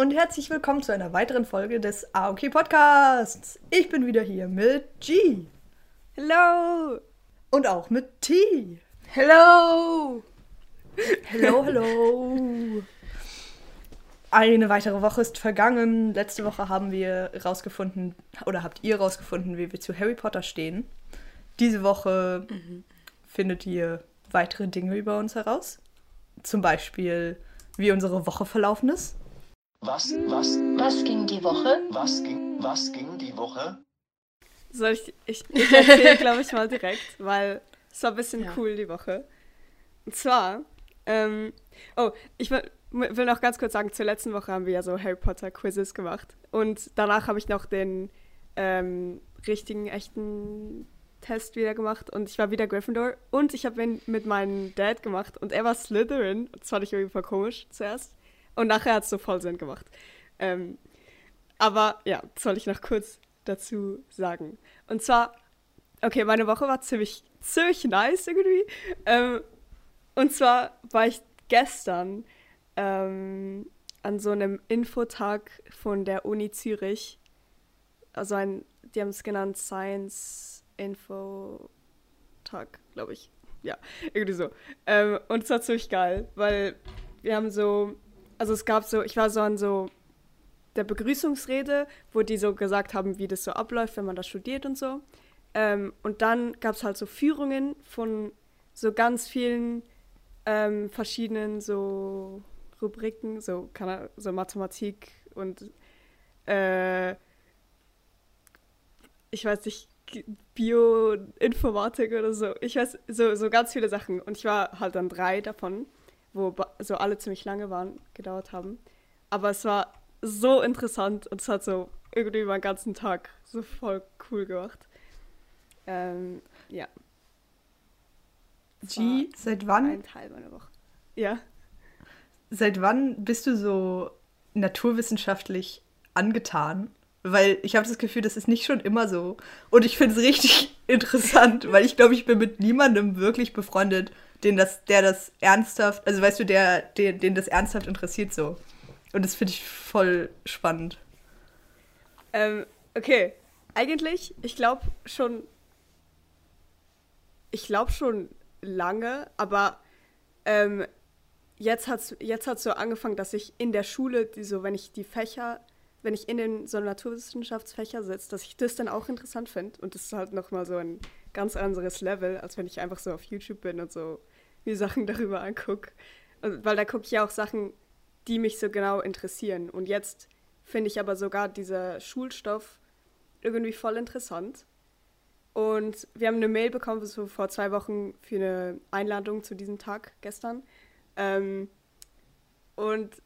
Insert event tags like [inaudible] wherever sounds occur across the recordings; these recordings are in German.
Und herzlich willkommen zu einer weiteren Folge des AOK Podcasts. Ich bin wieder hier mit G. Hello! Und auch mit T. Hello! Hello, hello! Eine weitere Woche ist vergangen. Letzte Woche haben wir rausgefunden, oder habt ihr rausgefunden, wie wir zu Harry Potter stehen. Diese Woche mhm. findet ihr weitere Dinge über uns heraus. Zum Beispiel, wie unsere Woche verlaufen ist. Was, was, was ging die Woche? Was ging, was ging die Woche? Soll ich, ich, ich erzähle, glaube ich, mal direkt, weil es war ein bisschen ja. cool die Woche. Und zwar, ähm, oh, ich will, will noch ganz kurz sagen, zur letzten Woche haben wir ja so Harry Potter Quizzes gemacht. Und danach habe ich noch den ähm, richtigen, echten Test wieder gemacht und ich war wieder Gryffindor und ich habe ihn mit meinem Dad gemacht und er war Slytherin. Das fand ich irgendwie voll komisch zuerst. Und nachher hat es so voll Sinn gemacht. Ähm, aber ja, das soll ich noch kurz dazu sagen. Und zwar, okay, meine Woche war ziemlich, ziemlich nice irgendwie. Ähm, und zwar war ich gestern ähm, an so einem Infotag von der Uni Zürich. Also ein, die haben es genannt Science Info Tag, glaube ich. Ja, irgendwie so. Ähm, und es war ziemlich geil, weil wir haben so also es gab so, ich war so an so der Begrüßungsrede, wo die so gesagt haben, wie das so abläuft, wenn man das studiert und so. Ähm, und dann gab es halt so Führungen von so ganz vielen ähm, verschiedenen so Rubriken, so, kann, so Mathematik und äh, ich weiß nicht, Bioinformatik oder so. Ich weiß, so, so ganz viele Sachen. Und ich war halt dann drei davon wo so alle ziemlich lange waren, gedauert haben. Aber es war so interessant und es hat so irgendwie meinen ganzen Tag so voll cool gemacht. Ähm, ja. G, seit wann? Ein Teil meiner Woche. Ja. Seit wann bist du so naturwissenschaftlich angetan? Weil ich habe das Gefühl, das ist nicht schon immer so. Und ich finde es richtig [laughs] interessant, weil ich glaube, ich bin mit niemandem wirklich befreundet, den das, der das ernsthaft, also weißt du, der, den, den das ernsthaft interessiert so. Und das finde ich voll spannend. Ähm, okay. Eigentlich, ich glaube schon. Ich glaube schon lange, aber ähm, jetzt hat es jetzt hat's so angefangen, dass ich in der Schule, die so, wenn ich die Fächer, wenn ich in den so Naturwissenschaftsfächer sitze, dass ich das dann auch interessant finde. Und das ist halt nochmal so ein ganz anderes Level, als wenn ich einfach so auf YouTube bin und so mir Sachen darüber angucke. Weil da gucke ich ja auch Sachen, die mich so genau interessieren. Und jetzt finde ich aber sogar dieser Schulstoff irgendwie voll interessant. Und wir haben eine Mail bekommen, so vor zwei Wochen für eine Einladung zu diesem Tag gestern. Ähm, und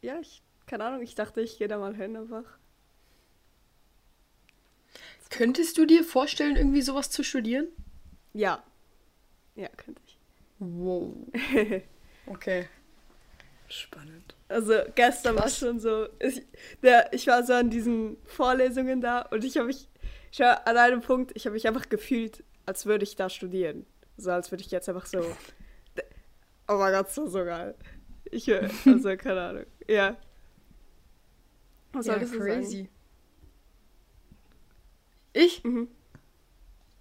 ja, ich, keine Ahnung, ich dachte, ich gehe da mal hin einfach. Könntest du dir vorstellen, irgendwie sowas zu studieren? Ja. Ja, könnte ich. Wow. [laughs] Okay. Spannend. Also gestern war schon so, ich, der, ich war so an diesen Vorlesungen da und ich habe mich, ich war an einem Punkt, ich habe mich einfach gefühlt, als würde ich da studieren. So als würde ich jetzt einfach so, [laughs] oh mein Gott, so, so geil. Ich, also keine Ahnung. Ja. Was soll ja, crazy. Sagen? Ich? Mhm.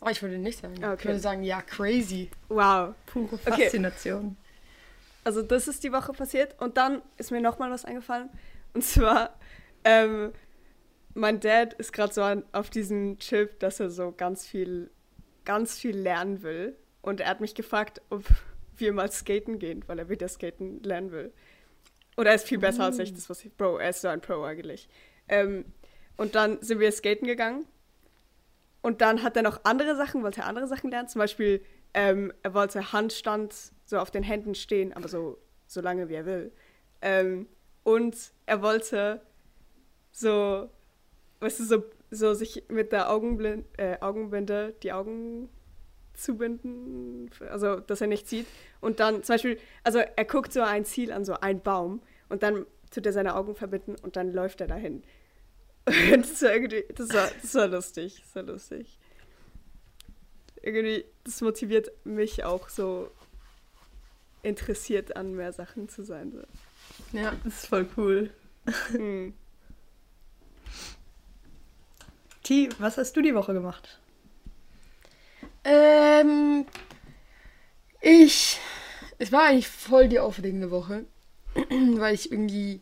Oh, ich würde nicht sagen. Okay. Ich würde sagen, ja, crazy. Wow. Pure Faszination. Okay. Also das ist die Woche passiert und dann ist mir nochmal was eingefallen. Und zwar, ähm, mein Dad ist gerade so an, auf diesem Chip, dass er so ganz viel, ganz viel lernen will. Und er hat mich gefragt, ob wir mal skaten gehen, weil er wieder skaten lernen will. Und er ist viel besser mm. als ich, das was ich, Bro, er ist so ein Pro eigentlich. Ähm, und dann sind wir skaten gegangen und dann hat er noch andere Sachen, wollte er andere Sachen lernen. Zum Beispiel, ähm, er wollte Handstand so auf den Händen stehen, aber so, so lange wie er will. Ähm, und er wollte so, weißt du, so, so sich mit der Augenblind, äh, Augenbinde die Augen zubinden, also dass er nicht sieht. Und dann zum Beispiel, also er guckt so ein Ziel an, so ein Baum, und dann tut er seine Augen verbinden und dann läuft er dahin. [laughs] das, war irgendwie, das, war, das war lustig. Das war lustig. Irgendwie, das motiviert mich auch so interessiert an mehr Sachen zu sein. So. Ja, das ist voll cool. Hm. T, was hast du die Woche gemacht? Ähm, ich. Es war eigentlich voll die aufregende Woche, [clears throat] weil ich irgendwie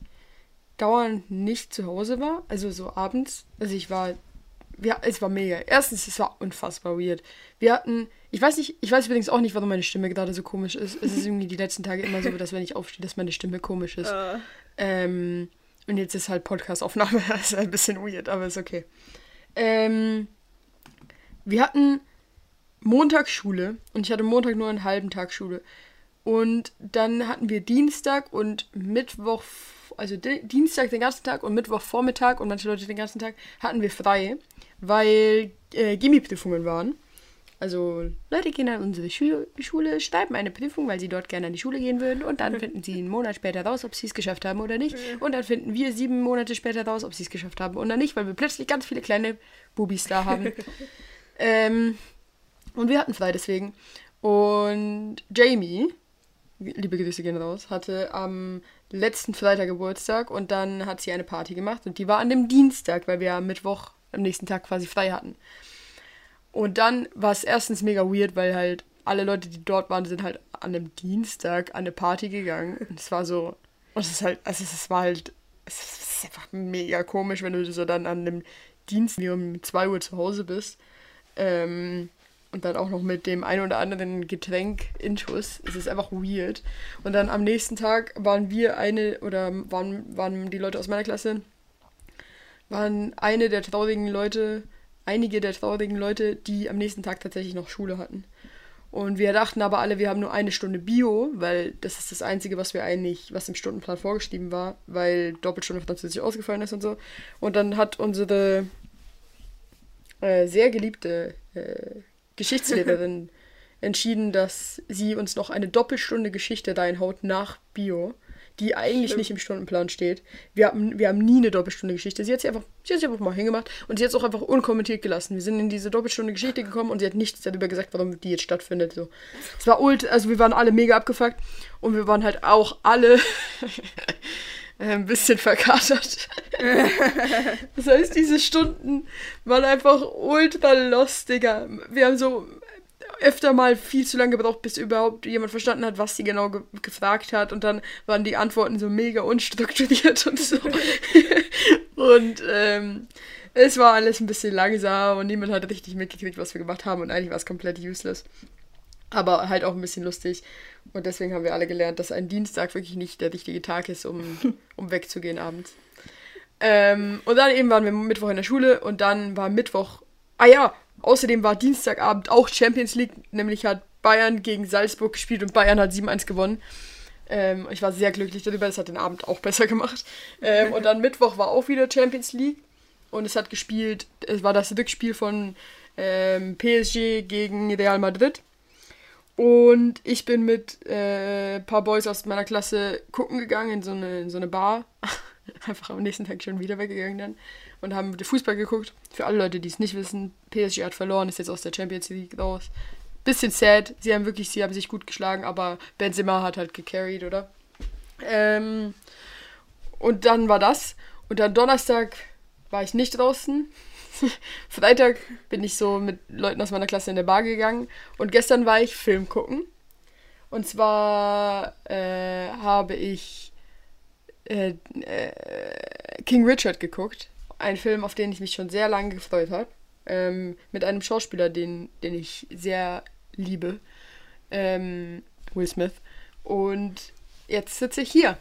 dauernd nicht zu Hause war. Also so abends. Also ich war. Ja, es war mega. Erstens, es war unfassbar weird. Wir hatten. Ich weiß nicht, ich weiß übrigens auch nicht, warum meine Stimme gerade so komisch ist. Es ist irgendwie die letzten Tage immer so, dass wenn ich aufstehe, dass meine Stimme komisch ist. Uh. Ähm, und jetzt ist halt Podcastaufnahme. [laughs] Das ist ein bisschen weird, aber ist okay. Ähm, wir hatten Montagsschule und ich hatte Montag nur einen halben Tag Schule. Und dann hatten wir Dienstag und Mittwoch, also Dienstag den ganzen Tag und Mittwoch Vormittag und manche Leute den ganzen Tag hatten wir frei, weil äh, Gimmi-Prüfungen waren. Also Leute gehen an unsere Schu Schule, schreiben eine Prüfung, weil sie dort gerne an die Schule gehen würden und dann [laughs] finden sie einen Monat später raus, ob sie es geschafft haben oder nicht. Und dann finden wir sieben Monate später raus, ob sie es geschafft haben oder nicht, weil wir plötzlich ganz viele kleine Bubis da haben. [laughs] ähm, und wir hatten frei deswegen. Und Jamie, liebe Grüße gehen raus, hatte am letzten Freitag Geburtstag und dann hat sie eine Party gemacht und die war an dem Dienstag, weil wir am Mittwoch am nächsten Tag quasi frei hatten. Und dann war es erstens mega weird, weil halt alle Leute, die dort waren, sind halt an einem Dienstag an eine Party gegangen. Und es war so, und es ist halt, also es war halt, es ist einfach mega komisch, wenn du so dann an einem Dienstag um 2 Uhr zu Hause bist. Ähm, und dann auch noch mit dem ein oder anderen Getränk in Schuss. Es ist einfach weird. Und dann am nächsten Tag waren wir eine, oder waren, waren die Leute aus meiner Klasse, waren eine der traurigen Leute, einige der traurigen Leute, die am nächsten Tag tatsächlich noch Schule hatten. Und wir dachten aber alle, wir haben nur eine Stunde Bio, weil das ist das Einzige, was wir eigentlich, was im Stundenplan vorgeschrieben war, weil Doppelstunde Französisch ausgefallen ist und so. Und dann hat unsere äh, sehr geliebte äh, Geschichtslehrerin [laughs] entschieden, dass sie uns noch eine Doppelstunde Geschichte reinhaut nach Bio die eigentlich Stimmt. nicht im Stundenplan steht. Wir haben, wir haben nie eine Doppelstunde Geschichte. Sie hat sie einfach, sie hat sie einfach mal hingemacht und sie hat es auch einfach unkommentiert gelassen. Wir sind in diese Doppelstunde Geschichte gekommen und sie hat nichts darüber gesagt, warum die jetzt stattfindet. So. Es war ult, also wir waren alle mega abgefuckt und wir waren halt auch alle [laughs] ein bisschen verkatert. [laughs] das heißt, diese Stunden waren einfach ultra lost, Digga. Wir haben so öfter mal viel zu lange gebraucht, bis überhaupt jemand verstanden hat, was sie genau ge gefragt hat. Und dann waren die Antworten so mega unstrukturiert [laughs] und so. und ähm, es war alles ein bisschen langsam und niemand hat richtig mitgekriegt, was wir gemacht haben. Und eigentlich war es komplett useless. Aber halt auch ein bisschen lustig. Und deswegen haben wir alle gelernt, dass ein Dienstag wirklich nicht der richtige Tag ist, um, [laughs] um wegzugehen abends. Ähm, und dann eben waren wir Mittwoch in der Schule und dann war Mittwoch. Ah ja, Außerdem war Dienstagabend auch Champions League, nämlich hat Bayern gegen Salzburg gespielt und Bayern hat 7-1 gewonnen. Ähm, ich war sehr glücklich darüber, das hat den Abend auch besser gemacht. Ähm, und dann Mittwoch war auch wieder Champions League und es hat gespielt, es war das Rückspiel von ähm, PSG gegen Real Madrid. Und ich bin mit äh, ein paar Boys aus meiner Klasse gucken gegangen in so eine, in so eine Bar. [laughs] Einfach am nächsten Tag schon wieder weggegangen dann und haben Fußball geguckt. Für alle Leute, die es nicht wissen, PSG hat verloren, ist jetzt aus der Champions League raus. Bisschen sad, sie haben wirklich, sie haben sich gut geschlagen, aber Benzema hat halt gecarried, oder? Ähm, und dann war das. Und dann Donnerstag war ich nicht draußen. [laughs] Freitag bin ich so mit Leuten aus meiner Klasse in der Bar gegangen. Und gestern war ich Film gucken. Und zwar äh, habe ich äh, äh, King Richard geguckt ein Film, auf den ich mich schon sehr lange gefreut habe. Ähm, mit einem Schauspieler, den, den ich sehr liebe. Ähm, Will Smith. Und jetzt sitze ich hier.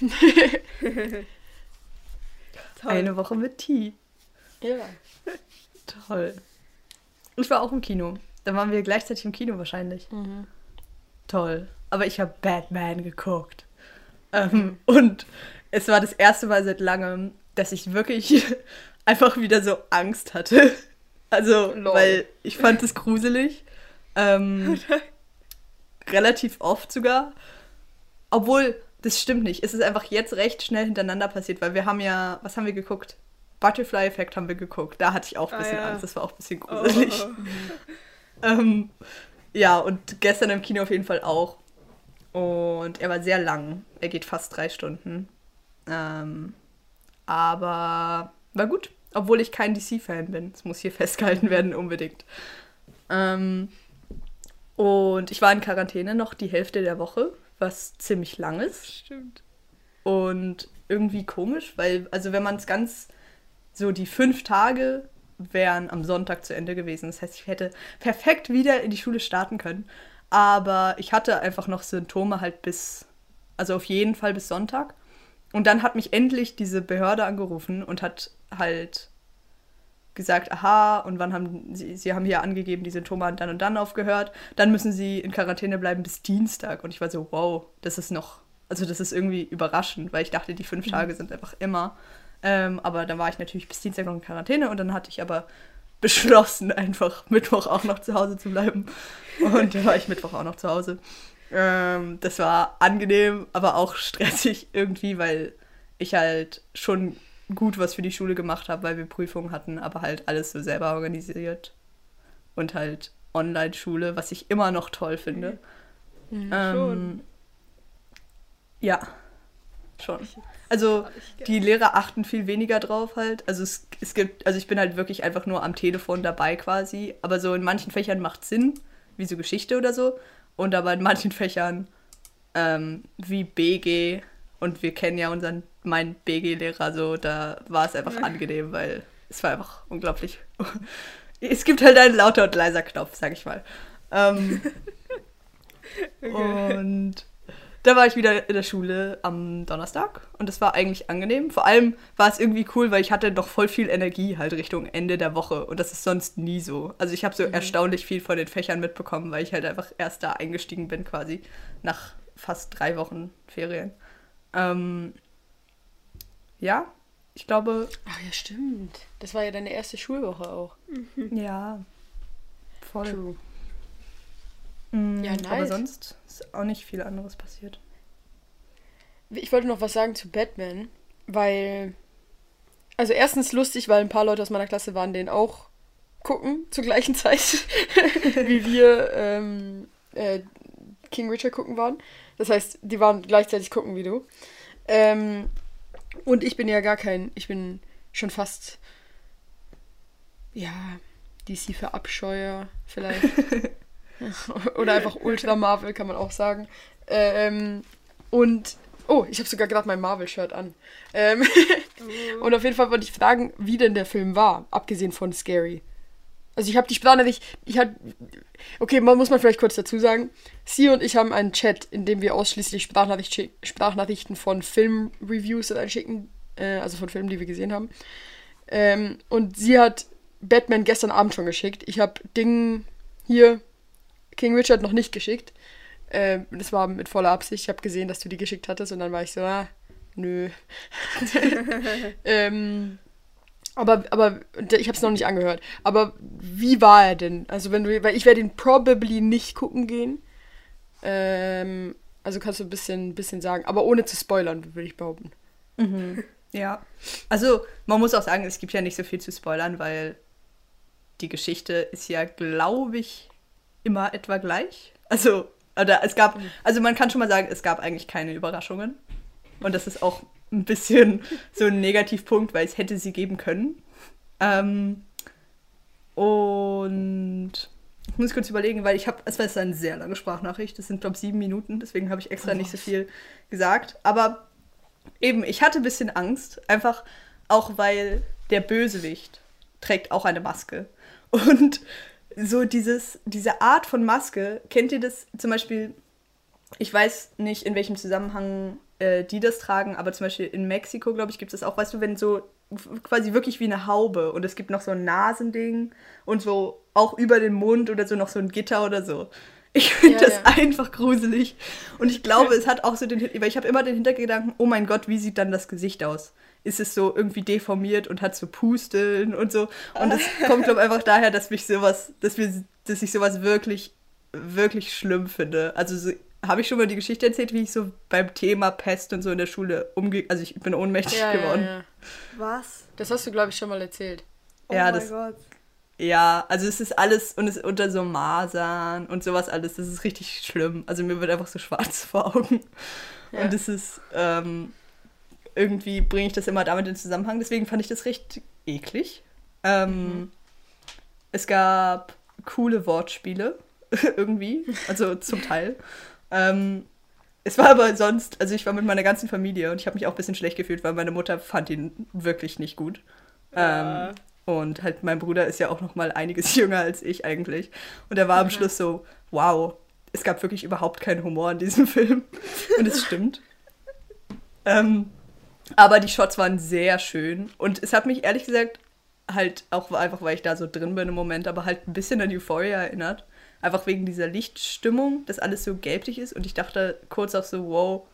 [laughs] [laughs] Eine Woche mit Tee. Ja. [laughs] Toll. Ich war auch im Kino. Da waren wir gleichzeitig im Kino wahrscheinlich. Mhm. Toll. Aber ich habe Batman geguckt. Ähm, und es war das erste Mal seit langem, dass ich wirklich [laughs] einfach wieder so Angst hatte. [laughs] Also, Lol. weil ich fand es gruselig. Ähm, relativ oft sogar. Obwohl, das stimmt nicht. Es ist einfach jetzt recht schnell hintereinander passiert, weil wir haben ja, was haben wir geguckt? Butterfly Effect haben wir geguckt. Da hatte ich auch ein ah, bisschen ah, ja. Angst. Das war auch ein bisschen gruselig. Oh. [laughs] ähm, ja, und gestern im Kino auf jeden Fall auch. Und er war sehr lang. Er geht fast drei Stunden. Ähm, aber war gut, obwohl ich kein DC-Fan bin. Das muss hier [laughs] festgehalten werden, unbedingt. Ähm, und ich war in Quarantäne noch die Hälfte der Woche, was ziemlich lang ist. Stimmt. Und irgendwie komisch, weil, also wenn man es ganz, so die fünf Tage wären am Sonntag zu Ende gewesen. Das heißt, ich hätte perfekt wieder in die Schule starten können. Aber ich hatte einfach noch Symptome halt bis, also auf jeden Fall bis Sonntag. Und dann hat mich endlich diese Behörde angerufen und hat halt gesagt, aha, und wann haben sie, sie haben hier angegeben, die Symptome haben dann und dann aufgehört. Dann müssen sie in Quarantäne bleiben bis Dienstag. Und ich war so, wow, das ist noch, also das ist irgendwie überraschend, weil ich dachte, die fünf Tage sind einfach immer. Ähm, aber dann war ich natürlich bis Dienstag noch in Quarantäne und dann hatte ich aber beschlossen, [laughs] einfach Mittwoch auch noch zu Hause zu bleiben. Und dann war ich Mittwoch auch noch zu Hause. Ähm, das war angenehm, aber auch stressig irgendwie, weil ich halt schon gut was für die Schule gemacht habe, weil wir Prüfungen hatten, aber halt alles so selber organisiert. Und halt Online-Schule, was ich immer noch toll finde. Mhm, ähm, schon. Ja, schon. Also die Lehrer achten viel weniger drauf halt. Also es, es gibt, also ich bin halt wirklich einfach nur am Telefon dabei quasi. Aber so in manchen Fächern macht Sinn, wie so Geschichte oder so. Und aber in manchen Fächern ähm, wie BG und wir kennen ja unseren, meinen BG-Lehrer so, da war es einfach angenehm, weil es war einfach unglaublich. [laughs] es gibt halt einen lauter und leiser Knopf, sag ich mal. Ähm, [laughs] Und da war ich wieder in der Schule am Donnerstag und das war eigentlich angenehm. Vor allem war es irgendwie cool, weil ich hatte doch voll viel Energie halt Richtung Ende der Woche und das ist sonst nie so. Also ich habe so erstaunlich viel von den Fächern mitbekommen, weil ich halt einfach erst da eingestiegen bin quasi nach fast drei Wochen Ferien. Ähm, ja, ich glaube, Ach ja, stimmt. Das war ja deine erste Schulwoche auch. ja, voll. True. Mm, Ja, Aber nice. sonst ist auch nicht viel anderes passiert. Ich wollte noch was sagen zu Batman, weil. Also, erstens lustig, weil ein paar Leute aus meiner Klasse waren den auch gucken [laughs] zur gleichen Zeit, [laughs] wie wir ähm, äh, King Richard gucken waren. Das heißt, die waren gleichzeitig gucken wie du. Ähm, und ich bin ja gar kein. Ich bin schon fast. Ja, DC für Abscheuer vielleicht. [laughs] [laughs] Oder einfach Ultra Marvel, kann man auch sagen. Ähm, und. Oh, ich habe sogar gerade mein Marvel-Shirt an. Ähm, [laughs] und auf jeden Fall wollte ich fragen, wie denn der Film war, abgesehen von Scary. Also ich habe die Sprachnachricht, ich hatte, okay, man muss man vielleicht kurz dazu sagen, sie und ich haben einen Chat, in dem wir ausschließlich Sprachnachricht, Sprachnachrichten von Film-Reviews reinschicken, äh, also von Filmen, die wir gesehen haben. Ähm, und sie hat Batman gestern Abend schon geschickt. Ich habe Ding hier, King Richard noch nicht geschickt. Ähm, das war mit voller Absicht. Ich habe gesehen, dass du die geschickt hattest und dann war ich so, ah, nö. [laughs] ähm, aber, aber ich habe es noch nicht angehört. Aber wie war er denn? Also wenn du, weil ich werde ihn probably nicht gucken gehen. Ähm, also kannst du ein bisschen, bisschen sagen, aber ohne zu spoilern, würde ich behaupten. Ja. Also, man muss auch sagen, es gibt ja nicht so viel zu spoilern, weil die Geschichte ist ja, glaube ich, immer etwa gleich. Also, oder es gab, also man kann schon mal sagen, es gab eigentlich keine Überraschungen. Und das ist auch ein bisschen so ein Negativpunkt, weil es hätte sie geben können. Ähm, und ich muss kurz überlegen, weil ich habe, es war eine sehr lange Sprachnachricht, das sind, glaube ich, sieben Minuten, deswegen habe ich extra nicht so viel gesagt. Aber eben, ich hatte ein bisschen Angst, einfach auch weil der Bösewicht trägt auch eine Maske. [laughs] Und so dieses, diese Art von Maske, kennt ihr das zum Beispiel, ich weiß nicht, in welchem Zusammenhang äh, die das tragen, aber zum Beispiel in Mexiko, glaube ich, gibt es das auch, weißt du, wenn so quasi wirklich wie eine Haube und es gibt noch so ein Nasending und so auch über den Mund oder so noch so ein Gitter oder so. Ich finde Ja, das ja. einfach gruselig. Und ich glaube, [laughs] es hat auch so den, weil ich habe immer den Hintergedanken, oh mein Gott, wie sieht dann das Gesicht aus? Ist es so irgendwie deformiert und hat so Pusteln und so? Und das kommt, glaube ich, einfach daher, dass mich sowas, dass wir, dass ich sowas wirklich, wirklich schlimm finde. Also so, habe ich schon mal die Geschichte erzählt, wie ich so beim Thema Pest und so in der Schule umge... Also ich bin ohnmächtig Ja, ja, geworden. ja. Was? Das hast du, glaube ich, schon mal erzählt. Oh Ja, mein das- Gott. Ja, also es ist alles und es ist unter so Masern und sowas alles. Das ist richtig schlimm. Also mir wird einfach so schwarz [laughs] vor Augen. Ja. Und es ist, ähm, irgendwie bringe ich das immer damit in Zusammenhang. Deswegen fand ich das recht eklig. Ähm, Es gab coole Wortspiele, [laughs] irgendwie, also zum Teil. Ähm, es war aber sonst, also ich war mit meiner ganzen Familie und ich habe mich auch ein bisschen schlecht gefühlt, weil meine Mutter fand ihn wirklich nicht gut. Ja. Ähm, und halt mein Bruder ist ja auch noch mal einiges [laughs] jünger als ich eigentlich. Und er war am Schluss so, wow, es gab wirklich überhaupt keinen Humor in diesem [laughs] Film. Und es stimmt. ähm, aber die Shots waren sehr schön. Und es hat mich ehrlich gesagt halt auch einfach, weil ich da so drin bin im Moment, aber halt ein bisschen an Euphoria erinnert. Einfach wegen dieser Lichtstimmung, dass alles so gelblich ist. Und ich dachte kurz auch so, wow,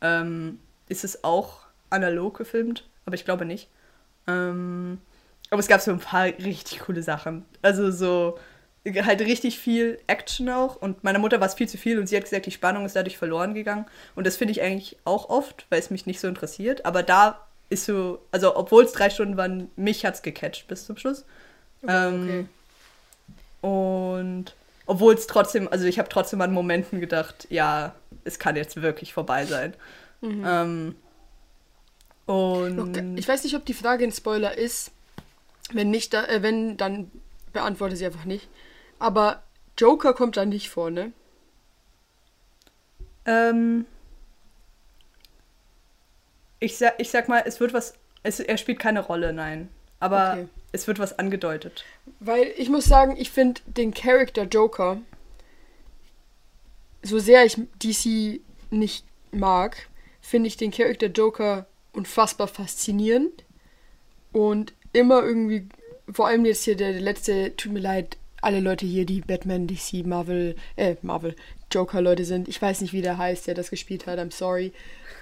ähm, ist es auch analog gefilmt? Aber ich glaube nicht. Ähm, aber es gab so ein paar richtig coole Sachen. Also so halt richtig viel Action auch. Und meiner Mutter war es viel zu viel und sie hat gesagt, die Spannung ist dadurch verloren gegangen. Und das finde ich eigentlich auch oft, weil es mich nicht so interessiert. Aber da ist so, also obwohl es drei Stunden waren, mich hat es gecatcht bis zum Schluss. Ähm, und obwohl es trotzdem, also ich habe trotzdem an Momenten gedacht, ja, es kann jetzt wirklich vorbei sein. Ähm, und Okay. Ich weiß nicht, ob die Frage ein Spoiler ist. Wenn nicht, da, äh, wenn, dann beantworte sie einfach nicht. Aber Joker kommt da nicht vor, ne? Ähm, ich, sag, ich sag mal, es wird was. Es, er spielt keine Rolle, nein. Aber Okay. es wird was angedeutet. Weil ich muss sagen, ich finde den Charakter Joker, so sehr ich DC nicht mag, finde ich den Charakter Joker unfassbar faszinierend. Und immer irgendwie, vor allem jetzt hier der, der letzte, tut mir leid, alle Leute hier, die Batman, DC, Marvel, äh, Marvel, Joker-Leute sind. Ich weiß nicht, wie der heißt, der das gespielt hat, I'm sorry.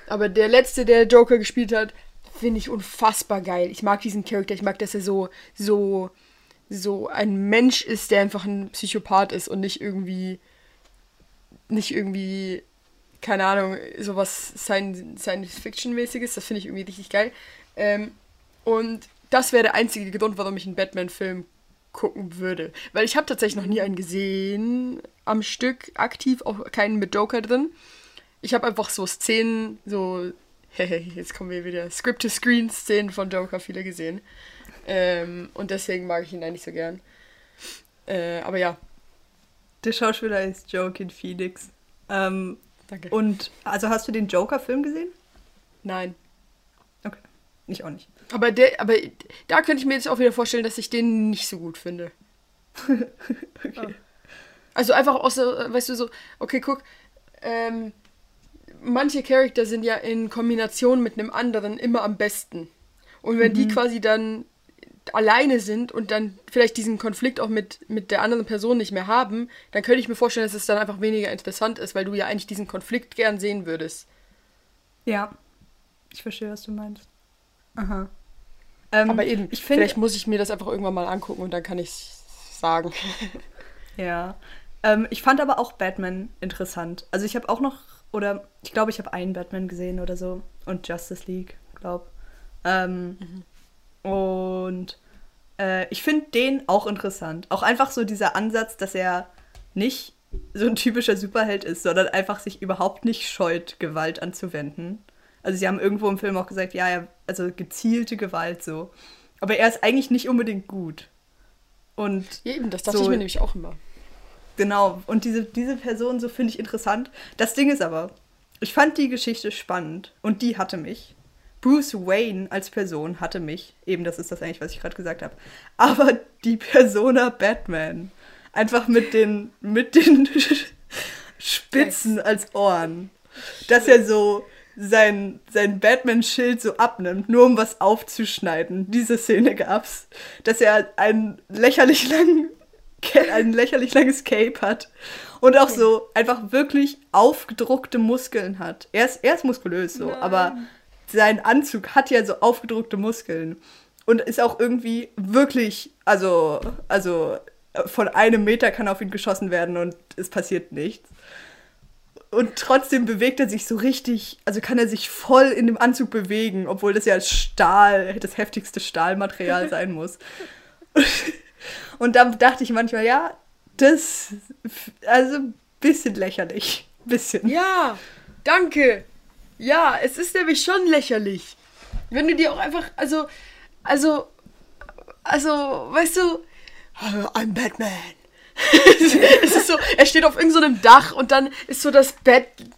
Aber der letzte, der Joker gespielt hat, finde ich unfassbar geil. Ich mag diesen Charakter, ich mag, dass er so, so, so ein Mensch ist, der einfach ein Psychopath ist und nicht irgendwie, nicht irgendwie, keine Ahnung, sowas Science-Fiction-mäßiges. Das finde ich irgendwie richtig geil. Ähm, und das wäre der einzige Grund, warum ich einen Batman-Film gucken würde. Weil ich habe tatsächlich noch nie einen gesehen am Stück, aktiv, auch keinen mit Joker drin. Ich habe einfach so Szenen, so, [laughs] jetzt kommen wir wieder, Script-to-Screen-Szenen von Joker viele gesehen. Ähm, und deswegen mag ich ihn eigentlich so gern. Äh, aber ja, Der Schauspieler ist Joaquin Phoenix. Ähm, danke. und also hast du den Joker-Film gesehen? Nein. Ich auch nicht. Aber, der, aber da könnte ich mir jetzt auch wieder vorstellen, dass ich den nicht so gut finde. [laughs] Okay. Also einfach aus, der- weißt du, so, okay, guck, ähm, manche Charakter sind ja in Kombination mit einem anderen immer am besten. Und wenn die quasi dann alleine sind und dann vielleicht diesen Konflikt auch mit, mit der anderen Person nicht mehr haben, dann könnte ich mir vorstellen, dass es dann einfach weniger interessant ist, weil du ja eigentlich diesen Konflikt gern sehen würdest. Ja. Ich verstehe, was du meinst. Aha. Ähm, Aber eben, ich finde, vielleicht muss ich mir das einfach irgendwann mal angucken und dann kann ich sagen. [laughs] Ja. Ähm, ich fand aber auch Batman interessant. Also ich habe auch noch, oder ich glaube, ich habe einen Batman gesehen oder so. Und Justice League, glaube. Ähm, Und äh, ich finde den auch interessant. Auch einfach so dieser Ansatz, dass er nicht so ein typischer Superheld ist, sondern einfach sich überhaupt nicht scheut, Gewalt anzuwenden. Also sie haben irgendwo im Film auch gesagt, ja, ja, also gezielte Gewalt so. Aber er ist eigentlich nicht unbedingt gut. Und Ja, eben, das dachte So- ich mir nämlich auch immer. Genau, und diese, diese Person so finde ich interessant. Das Ding ist aber, ich fand die Geschichte spannend und die hatte mich. Bruce Wayne als Person hatte mich. Eben, das ist das eigentlich, was ich gerade gesagt habe. Aber die Persona Batman. Einfach mit den, mit den [laughs] Spitzen als Ohren. Dass er so sein, sein Batman-Schild so abnimmt, nur um was aufzuschneiden. Diese Szene gab's. Dass er einen lächerlich langen [laughs] ein lächerlich langes Cape hat und auch so einfach wirklich aufgedruckte Muskeln hat. Er ist, er ist muskulös so, aber sein Anzug hat ja so aufgedruckte Muskeln und ist auch irgendwie wirklich, also, also äh, von einem Meter kann auf ihn geschossen werden und es passiert nichts. Und trotzdem bewegt er sich so richtig, also kann er sich voll in dem Anzug bewegen, obwohl das ja Stahl, das heftigste Stahlmaterial [laughs] sein muss. Und da dachte ich manchmal, ja, das, also ein bisschen lächerlich. Bisschen. Ja, danke. Ja, es ist nämlich schon lächerlich. Wenn du dir auch einfach, also, also, also, weißt du, I'm Batman. [laughs] es ist so, er steht auf irgendeinem so Dach und dann ist so das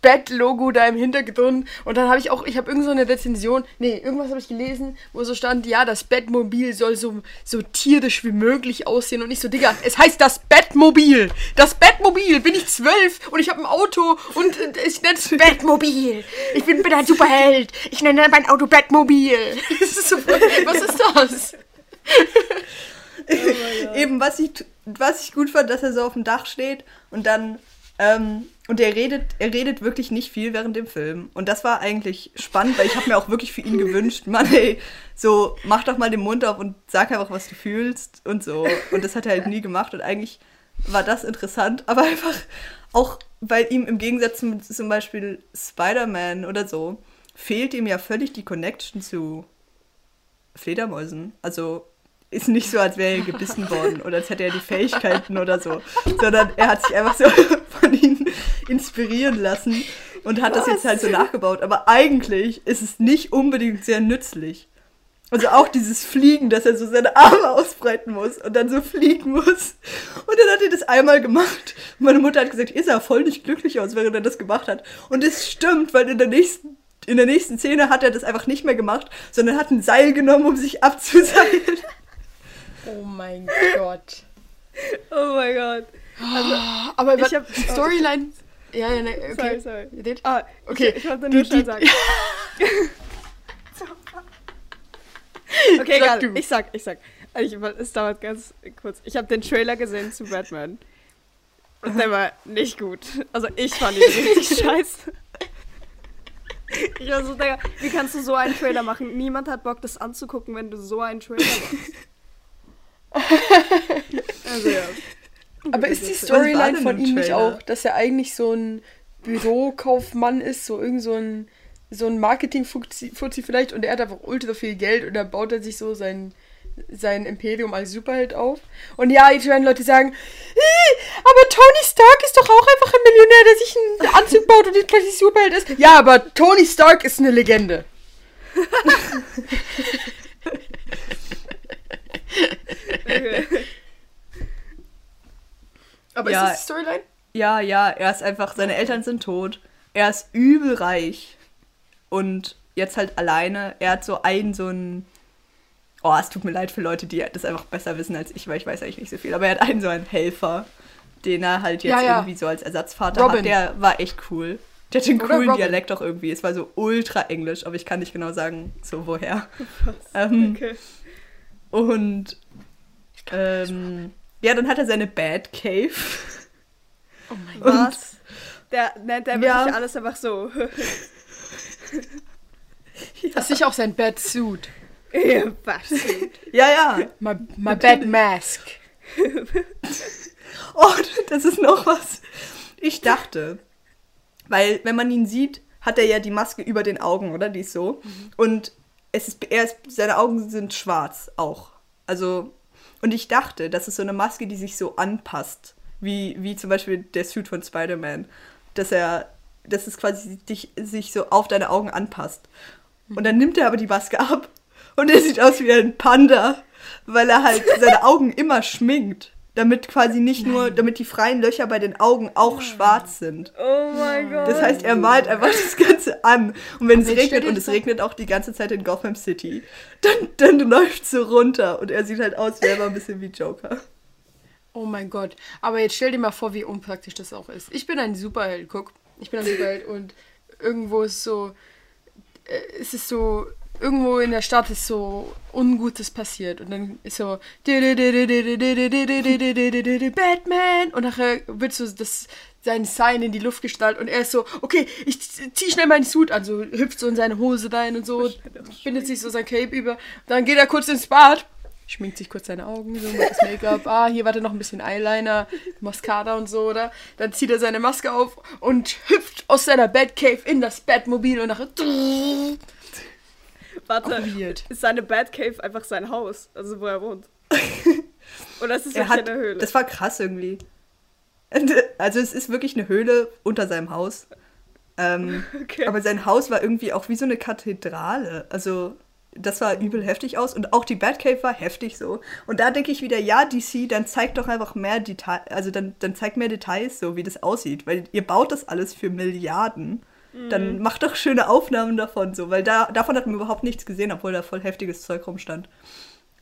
Bat-Logo da im Hintergrund und dann habe ich auch, ich habe irgend so eine Rezension, nee, irgendwas habe ich gelesen, wo so stand, ja, das Batmobil soll so, so tierisch wie möglich aussehen und ich so, Digga, es heißt das Batmobil. Das Batmobil, bin ich zwölf und ich habe ein Auto und ich nenne es Batmobil. Ich bin, bin ein Superheld. Ich nenne mein Auto Batmobil. [laughs] so, was ist das? Oh [laughs] Eben, was ich, was ich gut fand, dass er so auf dem Dach steht und dann. Ähm, und er redet, er redet wirklich nicht viel während dem Film. Und das war eigentlich spannend, weil ich habe mir auch wirklich für ihn gewünscht, Mann, ey, so, mach doch mal den Mund auf und sag einfach, was du fühlst und so. Und das hat er halt nie gemacht. Und eigentlich war das interessant, [laughs] aber einfach auch, weil ihm im Gegensatz zum, zum Beispiel Spider-Man oder so, fehlt ihm ja völlig die Connection zu Fledermäusen. Also ist nicht so, als wäre er gebissen worden oder als hätte er die Fähigkeiten oder so, sondern er hat sich einfach so [laughs] von ihnen inspirieren lassen und hat Was? das jetzt halt so nachgebaut. Aber eigentlich ist es nicht unbedingt sehr nützlich. Also auch dieses Fliegen, dass er so seine Arme ausbreiten muss und dann so fliegen muss. Und dann hat er das einmal gemacht. meine Mutter hat gesagt, ihr sah voll nicht glücklich aus, während er das gemacht hat. Und es stimmt, weil in der nächsten in der nächsten Szene hat er das einfach nicht mehr gemacht, sondern hat ein Seil genommen, um sich abzuseilen. Oh mein Gott. Oh mein Gott. Also, aber ich hab, Storyline. Ja, ja, ne, okay. Sorry, sorry. Ah, okay. Ich, ich wollte nur schnell sagen. [laughs] okay, egal. Du. Ich sag, ich sag. Ich, es dauert ganz kurz. Ich habe den Trailer gesehen zu Batman. Und der war nicht gut. Also ich fand ihn richtig [laughs] scheiße. Ich war so, Digga, wie kannst du so einen Trailer machen? Niemand hat Bock, das anzugucken, wenn du so einen Trailer machst. Also ja. [laughs] Aber ist die Storyline von ihm nicht auch, dass er eigentlich so ein Bürokaufmann ist, so irgend so ein, so ein Marketing-Fuzzi vielleicht und er hat einfach ultra viel Geld und dann baut er sich so sein, sein Imperium als Superheld auf. Und ja, jetzt werden Leute sagen, aber Tony Stark ist doch auch einfach ein Millionär, der sich einen Anzug baut und jetzt plötzlich Superheld ist. Ja, aber Tony Stark ist eine Legende. [laughs] Aber ja, ist das die Storyline? Ja, ja, er ist einfach, seine Eltern sind tot. Er ist übel reich. Und jetzt halt alleine. Er hat so einen, so einen. Oh, es tut mir leid für Leute, die das einfach besser wissen als ich, weil ich weiß eigentlich nicht so viel. Aber er hat einen so einen Helfer, den er halt jetzt ja, ja. irgendwie so als Ersatzvater Robin. hat. Der war echt cool. Der hat einen Oder coolen Robin. Dialekt auch irgendwie. Es war so ultra englisch, aber ich kann nicht genau sagen, so woher. [laughs] Ähm, okay. Und ähm, ja, dann hat er seine Bad Cave. Oh mein Gott. Was? Der nennt er wirklich ja. alles einfach so. [laughs] ja. Das ist auch sein Bad Suit. Ja, Bad Suit. ja, ja. My, my Bad Mask. [laughs] oh, das ist noch was. Ich dachte, weil wenn man ihn sieht, hat er ja die Maske über den Augen, oder? Die ist so. Mhm. Und es ist, er ist, seine Augen sind schwarz auch. Also und ich dachte, das ist so eine Maske, die sich so anpasst. Wie, wie zum Beispiel der Suit von Spider-Man. Dass er, dass es quasi dich, sich so auf deine Augen anpasst. Und dann nimmt er aber die Maske ab und er sieht aus wie ein Panda, weil er halt seine Augen immer schminkt damit quasi nicht Nein. nur, damit die freien Löcher bei den Augen auch schwarz sind. Oh mein Gott. Das heißt, er malt einfach das Ganze an. Und wenn es regnet, und es regnet auch die ganze Zeit in Gotham City, dann, dann läuft es so runter und er sieht halt aus, wie er ein bisschen wie Joker. Oh mein Gott. Aber jetzt stell dir mal vor, wie unpraktisch das auch ist. Ich bin ein Superheld, guck. Ich bin ein Superheld und irgendwo ist so, äh, es ist so irgendwo in der Stadt ist so Ungutes passiert. Und dann ist so Batman! Und nachher wird so das sein Sign in die Luft gestaltet und er ist so, okay, ich zieh schnell meinen Suit an, so hüpft so in seine Hose rein und so, bindet sich so sein Cape über, dann geht er kurz ins Bad, schminkt sich kurz seine Augen, so macht das Make-up, ah, hier warte noch ein bisschen Eyeliner, Mascara und so, oder? Dann zieht er seine Maske auf und hüpft aus seiner Batcave in das Batmobil und nachher Warte, ist seine Batcave einfach sein Haus? Also wo er wohnt? [laughs] Oder ist es wirklich hat, eine Höhle? Das war krass irgendwie. Also es ist wirklich eine Höhle unter seinem Haus. Ähm, [laughs] okay. Aber sein Haus war irgendwie auch wie so eine Kathedrale. Also das sah übel heftig aus und auch die Batcave war heftig so. Und da denke ich wieder, ja, DC, dann zeigt doch einfach mehr Details, also dann, dann zeigt mehr Details so, wie das aussieht, weil ihr baut das alles für Milliarden. Dann macht doch schöne Aufnahmen davon so, weil da, davon hat man überhaupt nichts gesehen, obwohl da voll heftiges Zeug rumstand.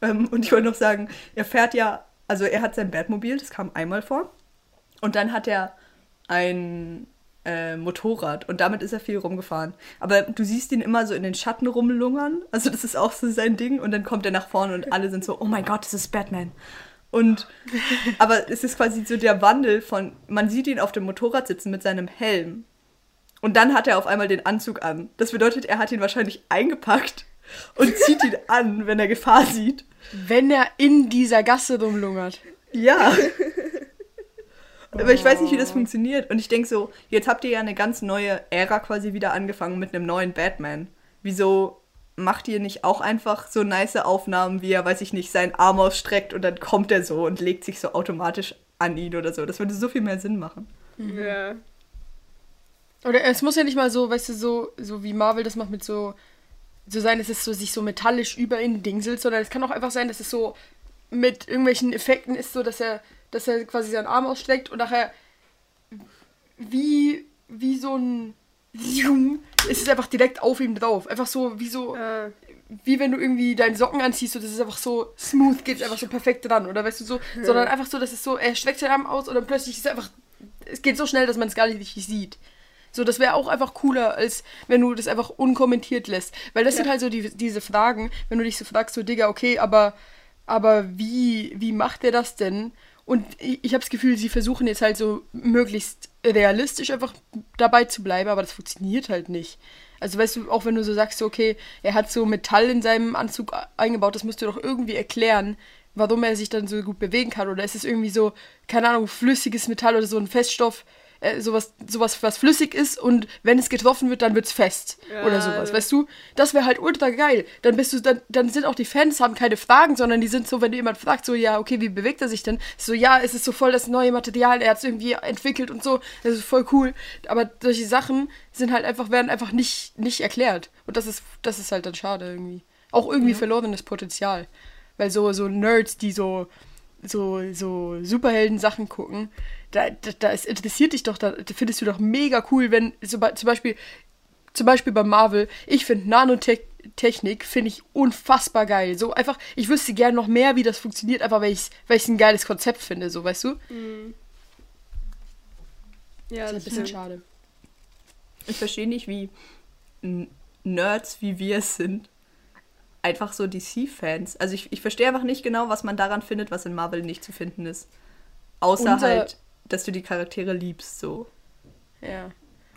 Ähm, und ich wollte noch sagen, er fährt ja, also er hat sein Batmobil, das kam einmal vor. Und dann hat er ein äh, Motorrad und damit ist er viel rumgefahren. Aber du siehst ihn immer so in den Schatten rumlungern. Also das ist auch so sein Ding. Und dann kommt er nach vorne und alle sind so, oh mein Gott, das ist Batman. Und aber es ist quasi so der Wandel von, man sieht ihn auf dem Motorrad sitzen mit seinem Helm. Und dann hat er auf einmal den Anzug an. Das bedeutet, er hat ihn wahrscheinlich eingepackt und zieht ihn [laughs] an, wenn er Gefahr sieht. Wenn er in dieser Gasse rumlungert. Ja. Aber ich weiß nicht, wie das funktioniert. Und ich denke so, jetzt habt ihr ja eine ganz neue Ära quasi wieder angefangen mit einem neuen Batman. Wieso macht ihr nicht auch einfach so nice Aufnahmen, wie er, weiß ich nicht, seinen Arm ausstreckt und dann kommt er so und legt sich so automatisch an ihn oder so. Das würde so viel mehr Sinn machen. Ja. Oder es muss ja nicht mal so, weißt du, so, so wie Marvel das macht mit so, so sein, dass es so sich so metallisch über ihn dingselt, sondern es kann auch einfach sein, dass es so mit irgendwelchen Effekten ist, so dass er, dass er quasi seinen Arm ausstreckt und nachher wie, wie so ein Zoom ist es einfach direkt auf ihm drauf. Einfach so, wie so, Äh, wie wenn du irgendwie deine Socken anziehst und das ist einfach so smooth, geht einfach so perfekt dran, oder weißt du so, sondern einfach so, dass es so, er streckt seinen Arm aus und dann plötzlich ist es einfach, es geht so schnell, dass man es gar nicht richtig sieht. So, das wäre auch einfach cooler, als wenn du das einfach unkommentiert lässt. Weil das sind halt so die, diese Fragen, wenn du dich so fragst, so, Digga, okay, aber, aber wie, wie macht er das denn? Und ich, ich habe das Gefühl, sie versuchen jetzt halt so möglichst realistisch einfach dabei zu bleiben, aber das funktioniert halt nicht. Also weißt du, auch wenn du so sagst, so, okay, er hat so Metall in seinem Anzug eingebaut, das musst du doch irgendwie erklären, warum er sich dann so gut bewegen kann. Oder ist es irgendwie so, keine Ahnung, flüssiges Metall oder so ein Feststoff, äh, sowas, sowas, was flüssig ist und wenn es getroffen wird, dann wird's fest. Ja, oder sowas, ja. weißt du? Das wäre halt ultra geil. Dann bist du, dann, dann sind auch die Fans, haben keine Fragen, sondern die sind so, wenn jemand fragt, so, ja, okay, wie bewegt er sich denn? So, ja, es ist so voll das neue Material, er hat es irgendwie entwickelt und so, das ist voll cool. Aber solche Sachen sind halt einfach, werden einfach nicht, nicht erklärt. Und das ist, das ist halt dann schade irgendwie. Auch irgendwie verlorenes Potenzial. Weil so, so Nerds, die so, so, so Superhelden-Sachen gucken, da, da, da ist, interessiert dich doch, da findest du doch mega cool, wenn so, zum Beispiel, zum Beispiel bei Marvel, ich finde Nanotechnik, finde ich unfassbar geil. So einfach, ich wüsste gerne noch mehr, wie das funktioniert, einfach weil ich weil ich ein geiles Konzept finde, so, weißt du? ja, Das ist ein das bisschen stimmt. schade. Ich verstehe nicht, wie Nerds, wie wir es sind, einfach so DC-Fans. Also ich, ich verstehe einfach nicht genau, was man daran findet, was in Marvel nicht zu finden ist. Außer Unser- halt, dass du die Charaktere liebst, so. Ja.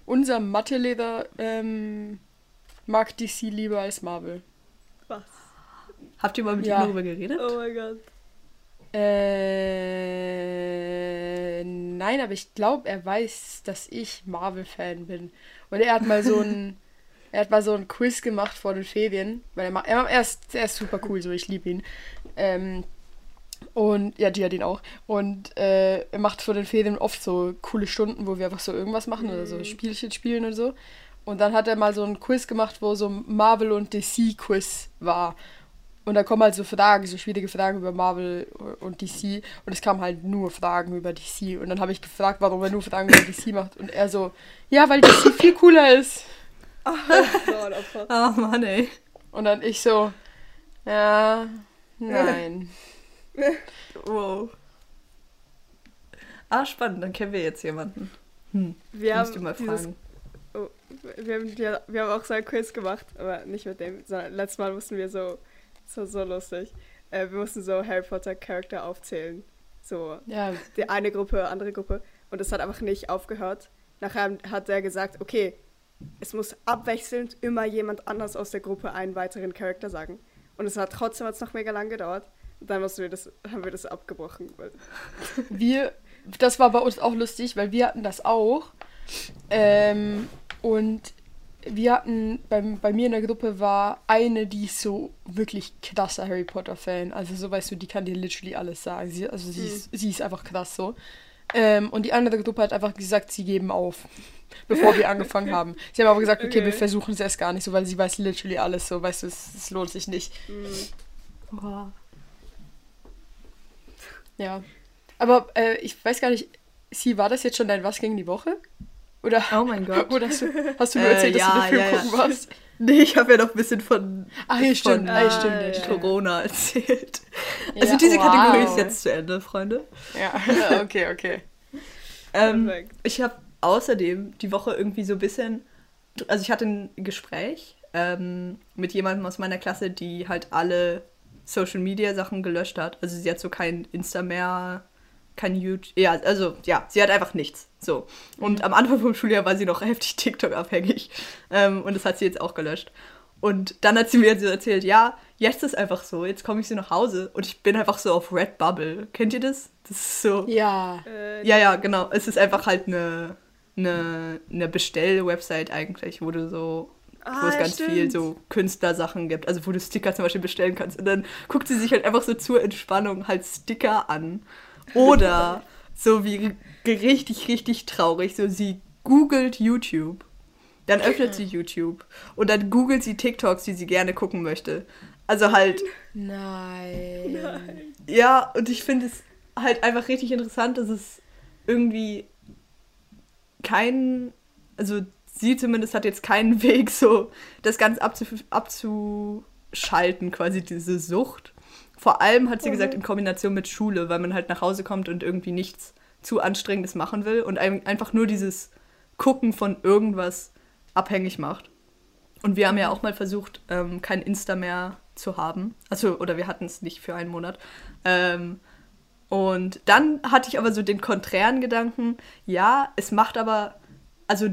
Unser Mathelehrer ähm, mag DC lieber als Marvel. Was? Habt ihr mal mit Ja. ihm darüber geredet? Oh mein Gott. Äh, nein, aber ich glaube, er weiß, dass ich Marvel-Fan bin. Und er hat mal so ein, [laughs] er hat mal so ein Quiz gemacht vor den Ferien, weil er, er, er, ist, er ist super cool, so ich liebe ihn. Ähm, und ja, die hat ihn auch. Und äh, er macht vor den Ferien oft so coole Stunden, wo wir einfach so irgendwas machen oder so Spielchen spielen und so. Und dann hat er mal so ein Quiz gemacht, wo so ein Marvel und DC Quiz war. Und da kommen halt so Fragen, so schwierige Fragen über Marvel und DC. Und es kamen halt nur Fragen über DC. Und dann habe ich gefragt, warum er nur Fragen über DC macht. Und er so, ja, weil DC viel cooler ist. [laughs] Opfer. Ah, Mann, ey. Und dann ich so, ja, nein. [laughs] [laughs] Wow. Ah, spannend, dann kennen wir jetzt jemanden. Hm, Wir musst du haben mal dieses fragen. Oh, wir, haben, wir, wir haben auch so ein Quiz gemacht, aber nicht mit dem, sondern letztes Mal mussten wir so, so, so lustig, äh, wir mussten so Harry Potter Charakter aufzählen. So, Ja, die eine Gruppe, andere Gruppe. Und es hat einfach nicht aufgehört. Nachher hat er gesagt, okay, es muss abwechselnd immer jemand anders aus der Gruppe einen weiteren Charakter sagen. Und es hat trotzdem hat's noch mega lang gedauert. Dann wir das, haben wir das abgebrochen. Weil, [laughs] wir, das war bei uns auch lustig, weil wir hatten das auch. Ähm, und wir hatten, beim, bei mir in der Gruppe war eine, die ist so wirklich krasser Harry Potter-Fan. Also so weißt du, die kann dir literally alles sagen. Sie, also sie, ist, sie ist einfach krass so. Ähm, und die andere Gruppe hat einfach gesagt, sie geben auf, [laughs] bevor wir angefangen [laughs] haben. Sie haben aber gesagt, okay, Okay. wir versuchen es erst gar nicht so, weil sie weiß literally alles so, weißt du, es, es lohnt sich nicht. Oha. Ja. Aber äh, ich weiß gar nicht, sie, war das jetzt schon dein Was gegen die Woche? Oder, Oh mein Gott. [laughs] oder hast du, hast du nur Äh, erzählt, dass du ja, den Film ja, ja. gucken warst? [laughs] Nee, ich habe ja noch ein bisschen von, Ach ja, stimmt. von ja, stimmt, ja, ja. stimmt. Corona erzählt. Also Ja, diese wow. Kategorie ist jetzt zu Ende, Freunde. Ja, [laughs] okay, okay. Ähm, ich habe außerdem die Woche irgendwie so ein bisschen, also ich hatte ein Gespräch ähm, mit jemandem aus meiner Klasse, die halt alle Social Media Sachen gelöscht hat. Also sie hat so kein Insta mehr, kein YouTube, ja, also ja, sie hat einfach nichts. So. Und am Anfang vom Schuljahr war sie noch [laughs] heftig TikTok abhängig ähm, und das hat sie jetzt auch gelöscht. Und dann hat sie mir so erzählt, ja, jetzt ist einfach so, jetzt komme ich so nach Hause und ich bin einfach so auf Redbubble. Kennt ihr das? Das ist so. Ja. Äh, Ja, ja, genau. Es ist einfach halt eine, eine, eine Bestell-Website eigentlich, wo du so, wo Ah, es ja, ganz stimmt. viel so Künstlersachen gibt. Also wo du Sticker zum Beispiel bestellen kannst. Und dann guckt sie sich halt einfach so zur Entspannung halt Sticker an. Oder so wie richtig, richtig traurig. So sie googelt YouTube. Dann öffnet sie YouTube. Und dann googelt sie TikToks, die sie gerne gucken möchte. Also halt. Nein. Ja, und ich finde es halt einfach richtig interessant, dass es irgendwie kein, also sie zumindest hat jetzt keinen [laughs] Weg, so das Ganze abzu, abzuschalten, quasi diese Sucht. Vor allem hat sie gesagt, in Kombination mit Schule, weil man halt nach Hause kommt und irgendwie nichts zu Anstrengendes machen will und ein- einfach nur dieses Gucken von irgendwas abhängig macht. Und wir haben ja auch mal versucht, ähm, kein Insta mehr zu haben. Also, oder wir hatten es nicht für einen Monat. Ähm, und dann hatte ich aber so den konträren Gedanken, ja, es macht aber, also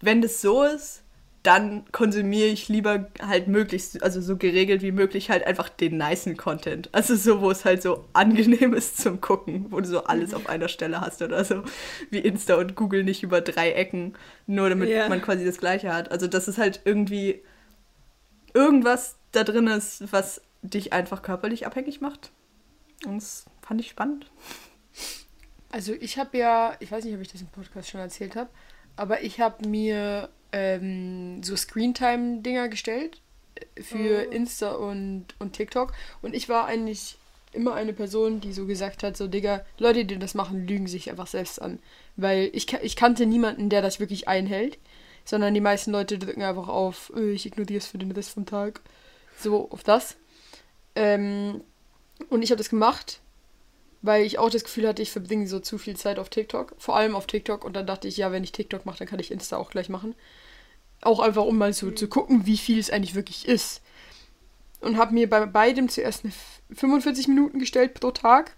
wenn das so ist, dann konsumiere ich lieber halt möglichst, also so geregelt wie möglich halt einfach den nicen Content. Also so, wo es halt so angenehm ist zum Gucken, wo du so alles auf einer Stelle hast oder so, wie Insta und Google nicht über drei Ecken, nur damit Ja. man quasi das Gleiche hat. Also das ist halt irgendwie irgendwas da drin ist, was dich einfach körperlich abhängig macht. Und das fand ich spannend. Also ich habe ja, ich weiß nicht, ob ich das im Podcast schon erzählt habe, aber ich habe mir ähm, so Screentime-Dinger gestellt äh, für Oh. Insta und, und TikTok. Und ich war eigentlich immer eine Person, die so gesagt hat, so Digga, Leute, die das machen, lügen sich einfach selbst an. Weil ich, ich kannte niemanden, der das wirklich einhält, sondern die meisten Leute drücken einfach auf, "Äh, ich ignoriere es für den Rest vom Tag. So, auf das. Ähm, und ich habe das gemacht weil ich auch das Gefühl hatte, ich verbringe so zu viel Zeit auf TikTok, vor allem auf TikTok und dann dachte ich, ja, wenn ich TikTok mache, dann kann ich Insta auch gleich machen. Auch einfach, um mal so zu gucken, wie viel es eigentlich wirklich ist. Und habe mir bei beidem zuerst eine F- 45 Minuten gestellt pro Tag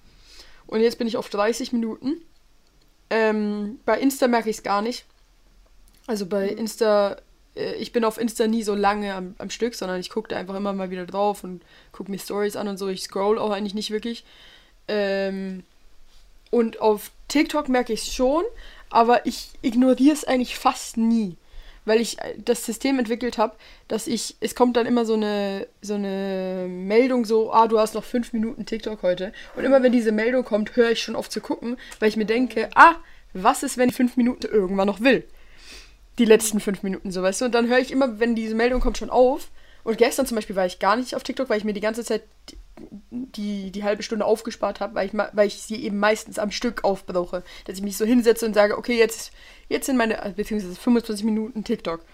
und jetzt bin ich auf 30 Minuten. Ähm, bei Insta merke ich es gar nicht. Also bei Insta, äh, ich bin auf Insta nie so lange am, am Stück, sondern ich gucke da einfach immer mal wieder drauf und gucke mir Stories an und so. Ich scroll auch eigentlich nicht wirklich. Ähm, und auf TikTok merke ich es schon, aber ich ignoriere es eigentlich fast nie. Weil ich äh, das System entwickelt habe, dass ich, es kommt dann immer so eine, so eine Meldung so, ah, du hast noch fünf Minuten TikTok heute. Und immer wenn diese Meldung kommt, höre ich schon auf zu gucken, weil ich mir denke, ah, was ist, wenn ich fünf Minuten irgendwann noch will? Die letzten fünf Minuten, so weißt du. Und dann höre ich immer, wenn diese Meldung kommt, schon auf. Und gestern zum Beispiel war ich gar nicht auf TikTok, weil ich mir die ganze Zeit die, die, halbe Stunde aufgespart habe, weil ich, weil ich sie eben meistens am Stück aufbrauche. Dass ich mich so hinsetze und sage, okay, jetzt, jetzt sind meine, äh, beziehungsweise 25 Minuten TikTok.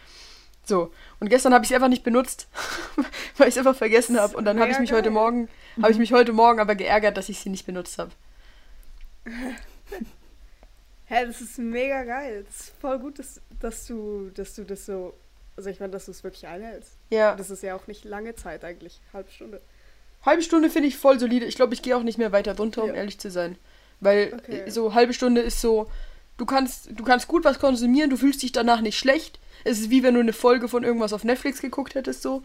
So. Und gestern habe ich sie einfach nicht benutzt, [laughs] weil ich es einfach vergessen habe. Und dann habe ich mich heute. Morgen, habe ich mich heute Morgen aber geärgert, dass ich sie nicht benutzt habe. [laughs] Hä, das ist mega geil. Das ist voll gut, dass, dass du, dass du das so. Also ich meine, dass du es wirklich einhältst. Ja. Das ist ja auch nicht lange Zeit eigentlich. Halbe Stunde. Halbe Stunde finde ich voll solide. Ich glaube, ich gehe auch nicht mehr weiter drunter, um Ja. ehrlich zu sein. Weil Okay. so halbe Stunde ist so, du kannst, du kannst gut was konsumieren, du fühlst dich danach nicht schlecht. Es ist wie wenn du eine Folge von irgendwas auf Netflix geguckt hättest, so.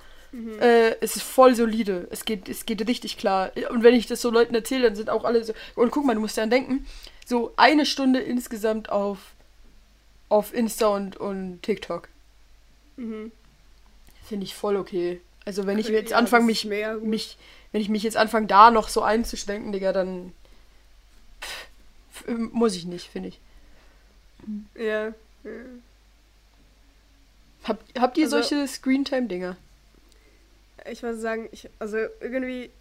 Äh, es ist voll solide. Es geht, es geht richtig klar. Und wenn ich das so Leuten erzähle, dann sind auch alle so. Und guck mal, du musst daran denken, so eine Stunde insgesamt auf, auf Insta und, und TikTok. Mhm. Finde ich voll okay. Also wenn ich jetzt anfange, mich, mich, wenn ich mich jetzt anfange, da noch so einzuschränken, Digga, dann pff, muss ich nicht, finde ich. Ja. ja. Hab, habt ihr Also- solche Screentime-Dinger? Ich würde sagen, ich, also irgendwie,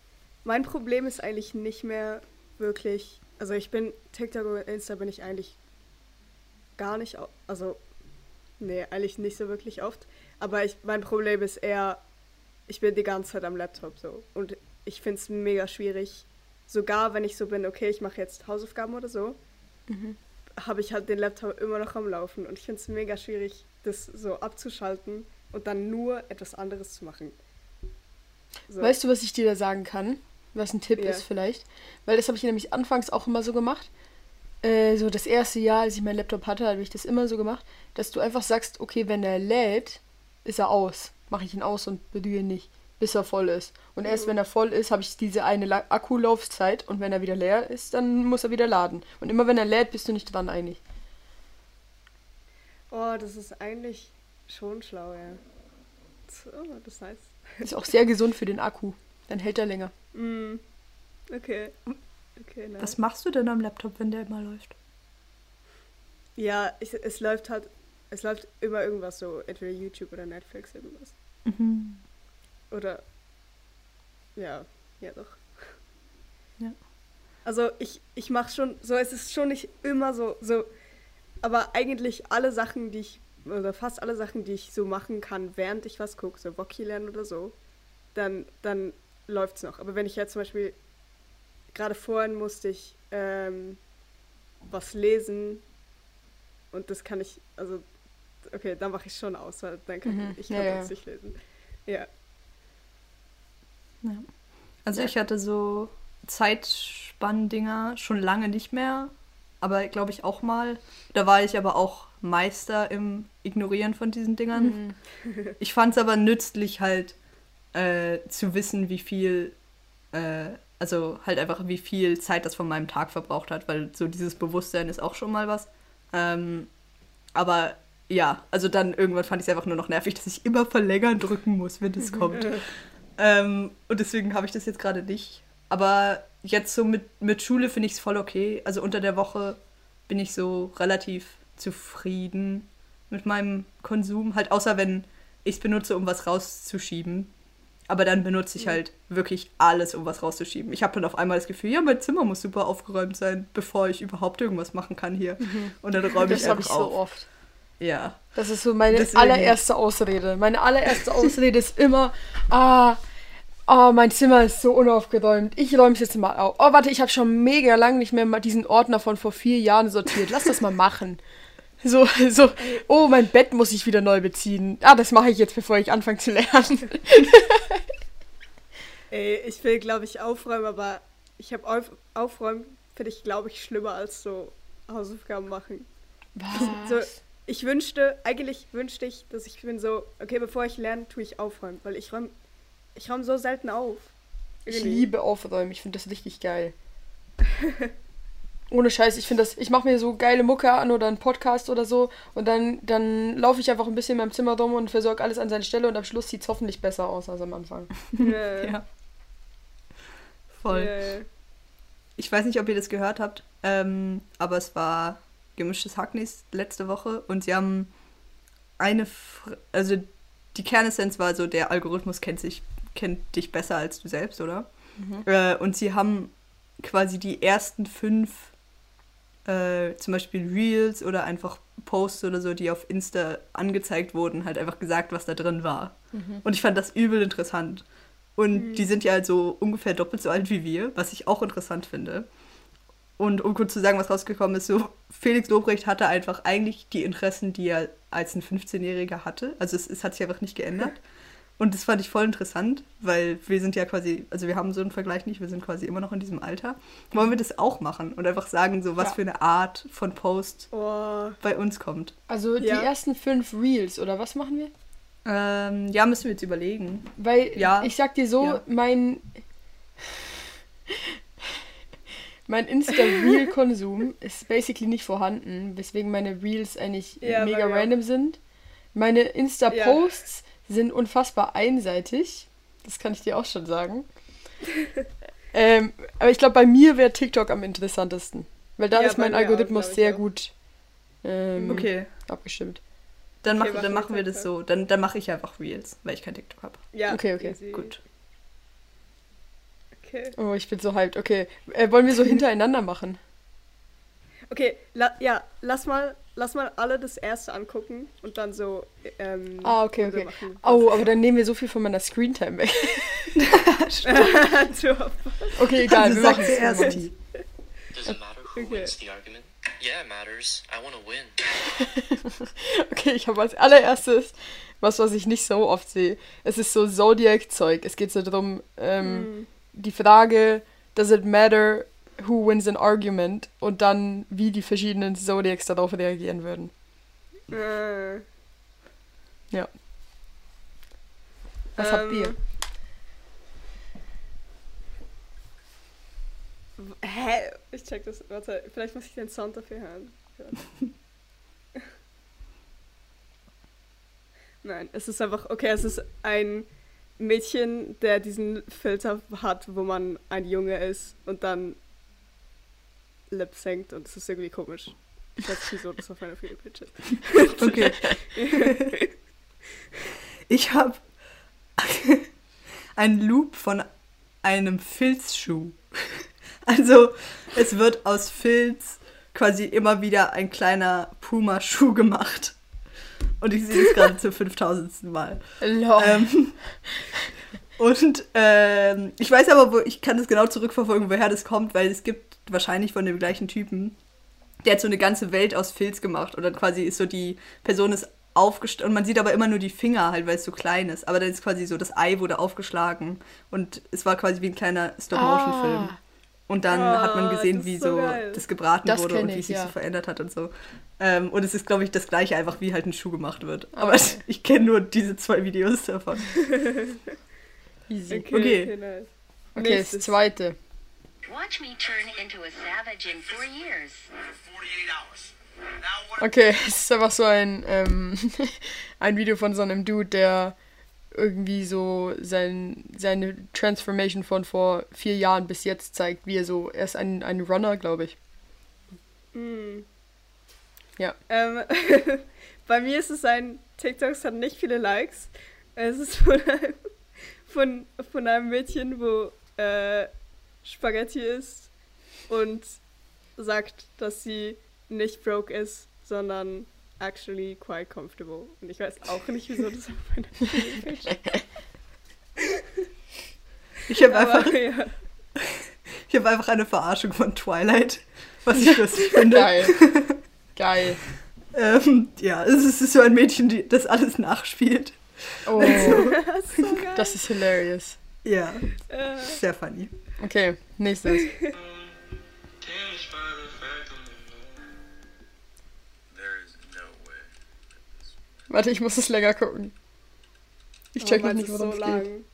mein Problem ist eigentlich nicht mehr wirklich, also ich bin, TikTok und Insta bin ich eigentlich gar nicht, also, nee, eigentlich nicht so wirklich oft, aber ich, mein Problem ist eher, ich bin die ganze Zeit am Laptop so und ich finde es mega schwierig, sogar wenn ich so bin, okay, ich mache jetzt Hausaufgaben oder so, habe ich halt den Laptop immer noch am Laufen und ich finde es mega schwierig, das so abzuschalten und dann nur etwas anderes zu machen. So. Weißt du, was ich dir da sagen kann? Was ein Tipp Ja. ist vielleicht? Weil das habe ich nämlich anfangs auch immer so gemacht. Äh, so das erste Jahr, als ich meinen Laptop hatte, habe ich das immer so gemacht, dass du einfach sagst, okay, wenn er lädt, ist er aus. Mache ich ihn aus und bedühe ihn nicht, bis er voll ist. Und erst wenn er voll ist, habe ich diese eine La Akkulaufzeit und wenn er wieder leer ist, dann muss er wieder laden. Und immer wenn er lädt, bist du nicht dran eigentlich. Oh, das ist eigentlich schon schlau, ja. So, das ist nice. Ist auch sehr gesund für den Akku. Dann hält er länger. Mm, okay. Okay, nice. Was machst du denn am Laptop, wenn der immer läuft? Ja, ich, es läuft halt, es läuft immer irgendwas so, entweder YouTube oder Netflix, irgendwas. Mhm. Oder, ja, ja doch. Ja. Also ich, ich mache schon, so es ist schon nicht immer so, so, aber eigentlich alle Sachen, die ich, oder fast alle Sachen, die ich so machen kann, während ich was gucke, so Voki lernen oder so, dann, dann läuft's noch. Aber wenn ich jetzt zum Beispiel, gerade vorhin musste ich ähm, was lesen und das kann ich, also, okay, dann mache ich schon aus, weil dann kann Mhm. ich, ich Ja, kann ja. das nicht lesen. Ja. Ja. Also Ja. ich hatte so Zeitspann-Dinger schon lange nicht mehr, aber glaube ich auch mal. Da war ich aber auch Meister im Ignorieren von diesen Dingern. [laughs] Ich fand es aber nützlich halt äh, zu wissen, wie viel, äh, also halt einfach wie viel Zeit das von meinem Tag verbraucht hat, weil so dieses Bewusstsein ist auch schon mal was. Ähm, aber ja, also dann irgendwann fand ich es einfach nur noch nervig, dass ich immer verlängern drücken muss, wenn das kommt. [laughs] Ähm, und deswegen habe ich das jetzt gerade nicht. Aber jetzt so mit, mit Schule finde ich es voll okay. Also unter der Woche bin ich so relativ zufrieden mit meinem Konsum. Halt außer wenn ich es benutze, um was rauszuschieben. Aber dann benutze ich halt wirklich alles, um was rauszuschieben. Ich habe dann auf einmal das Gefühl, ja, mein Zimmer muss super aufgeräumt sein, bevor ich überhaupt irgendwas machen kann hier. Und dann räume ich Das habe einfach ich so auf. oft. Ja. Das ist so meine Deswegen- allererste Ausrede. Meine allererste Ausrede ist immer, ah, oh, mein Zimmer ist so unaufgeräumt. Ich räume es jetzt mal auf. Oh, warte, ich habe schon mega lang nicht mehr mal diesen Ordner von vor vier Jahren sortiert. Lass das mal machen. So, so, oh, mein Bett muss ich wieder neu beziehen. Ah, das mache ich jetzt, bevor ich anfange zu lernen. [laughs] Ey, ich will, glaube ich, aufräumen, aber ich habe auf, aufräumen, finde ich, glaube ich, schlimmer als so Hausaufgaben machen. So, ich wünschte, eigentlich wünschte ich, dass ich bin so, okay, bevor ich lerne, tue ich aufräumen, weil ich räume ich räum so selten auf. Ich Irgendwie. liebe Aufräumen. Ich finde das richtig geil. [laughs] Ohne Scheiß, ich finde das, ich mache mir so geile Mucke an oder einen Podcast oder so und dann, dann laufe ich einfach ein bisschen in meinem Zimmer rum und versorge alles an seine Stelle und am Schluss sieht es hoffentlich besser aus als am Anfang. [laughs] Ja. Ja. Voll. Ja. Ich weiß nicht, ob ihr das gehört habt, ähm, aber es war gemischtes Hacknis letzte Woche und sie haben eine, Fr also die Kernessenz war so, der Algorithmus kennt sich, kennt dich besser als du selbst, oder? Äh, und sie haben quasi die ersten fünf, äh, zum Beispiel Reels oder einfach Posts oder so, die auf Insta angezeigt wurden, halt einfach gesagt, was da drin war. Und ich fand das übel interessant. Und die sind ja halt so ungefähr doppelt so alt wie wir, was ich auch interessant finde. Und um kurz zu sagen, was rausgekommen ist, so Felix Lobrecht hatte einfach eigentlich die Interessen, die er als ein 15-Jähriger hatte. Also es, es hat sich einfach nicht geändert. Und das fand ich voll interessant, weil wir sind ja quasi, also wir haben so einen Vergleich nicht, wir sind quasi immer noch in diesem Alter. Wollen wir das auch machen und einfach sagen, so was Ja. für eine Art von Post Oh, bei uns kommt? Also Ja. die ersten fünf Reels, oder was machen wir? Ähm, ja, müssen wir jetzt überlegen. Weil Ja. ich sag dir so, Ja. mein mein Insta-Reel-Konsum [laughs] ist basically nicht vorhanden, weswegen meine Reels eigentlich Ja, mega auch. random sind. Meine Insta-Posts sind unfassbar einseitig. Das kann ich dir auch schon sagen. [laughs] ähm, aber ich glaube, bei mir wäre TikTok am interessantesten. Weil da Ja, ist mein auch, Algorithmus glaub ich sehr auch. gut ähm, Okay. abgestimmt. Dann, Okay, mach, machen dann wir machen wir das so. Dann, dann mache ich einfach Reels, weil ich kein TikTok habe. Ja, Okay, okay, easy. Gut. Okay, Oh, ich bin so hyped. Okay, äh, wollen wir so hintereinander machen? okay la ja, lass mal, lass mal alle das erste angucken und dann so. Ähm, Ah, okay, okay. machen. Oh, aber dann nehmen wir so viel von meiner Screentime weg. [laughs] Okay, egal. Du wir machen es. machen's. Does it matter who Okay. wins the argument? Yeah, it matters. I want to win. [laughs] Okay, ich habe als allererstes was, was ich nicht so oft sehe. Es ist so Zodiac-Zeug. Es geht so darum, ähm, die Frage, does it matter who wins an argument? Und dann, wie die verschiedenen Zodiacs darauf reagieren würden. Äh, Was habt ihr? ähm, Hä? Ich check das. Warte, vielleicht muss ich den Sound dafür hören. [laughs] Nein, es ist einfach, okay, es ist ein Mädchen, der diesen Filter hat, wo man ein Junge ist und dann lip singt und es ist irgendwie komisch. Ich weiß nicht, wieso das auf meiner Profilpage ist. [laughs] Okay. [laughs] ich habe einen Loop von einem Filzschuh. Also es wird aus Filz quasi immer wieder ein kleiner Puma-Schuh gemacht. Und ich sehe es gerade zum 5000. Mal. Lol. Ähm, und ähm, ich weiß aber, wo ich kann das genau zurückverfolgen, woher das kommt, weil es gibt wahrscheinlich von dem gleichen Typen, der hat so eine ganze Welt aus Filz gemacht und dann quasi ist so die Person ist aufgestellt und man sieht aber immer nur die Finger halt, weil es so klein ist. Aber dann ist quasi so das Ei wurde aufgeschlagen und es war quasi wie ein kleiner Stop-Motion-Film. Ah. Und dann Ah, hat man gesehen, das wie so so geil. das gebraten Das wurde und wie ich, es sich ja. so verändert hat und so. Ähm, und es ist, glaube ich, das gleiche einfach, wie halt ein Schuh gemacht wird. Aber Okay. [laughs] ich kenne nur diese zwei Videos davon. [laughs] Easy. Okay, Okay. okay, nice. Okay, das zweite. Watch me turn into a savage in four years. 48 hours. Okay, [laughs] es ist einfach so ein, ähm, ein Video von so einem Dude, der irgendwie so sein, seine Transformation von vor vier Jahren bis jetzt zeigt, wie er so, er ist ein, ein Runner, glaube ich. Hm. Ja. Ähm, [laughs] bei mir ist es ein TikTok, es hat nicht viele Likes. Es ist von einem, von, von einem Mädchen, wo äh, Spaghetti isst und sagt, dass sie nicht broke ist, sondern actually quite comfortable. Und ich weiß auch nicht, wieso das auf meiner Page ist. Ich habe einfach, ja. ich hab einfach eine Verarschung von Twilight, was ich lustig finde. Geil. Geil. Ähm, ja, es ist, es ist so ein Mädchen, die das alles nachspielt. Oh, [laughs] Das ist so geil. das ist hilarious. Ja, Äh, sehr funny. Okay, nächstes. Warte, ich muss es länger gucken. Ich check noch oh, nicht, meins ist worum es so geht.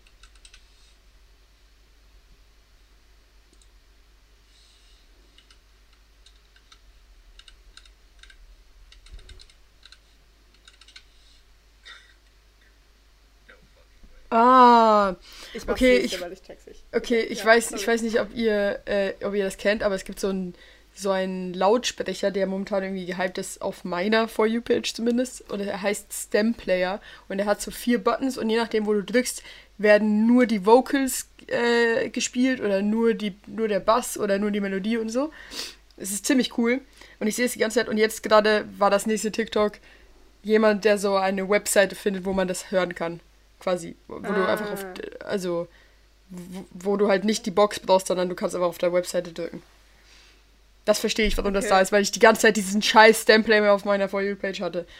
Ah, Ich Okay, nicht, ich- weil ich nicht. okay, ich Ja, weiß, sorry. ich weiß nicht, ob ihr, äh, ob ihr das kennt, aber es gibt so einen so einen Lautsprecher, der momentan irgendwie gehypt ist, auf meiner For You-Page zumindest. Und er heißt Stem Player. Und er hat so vier Buttons und je nachdem, wo du drückst, werden nur die Vocals äh, gespielt oder nur, die, nur der Bass oder nur die Melodie und so. Es ist ziemlich cool. Und ich sehe es die ganze Zeit. Und jetzt gerade war das nächste TikTok jemand, der so eine Webseite findet, wo man das hören kann. Quasi. Wo du Ah. einfach auf. Also. Wo, wo du halt nicht die Box brauchst, sondern du kannst einfach auf der Webseite drücken. Das verstehe ich, warum das Okay. da ist, weil ich die ganze Zeit diesen scheiß Stemplay mehr auf meiner For You-Page hatte. [laughs]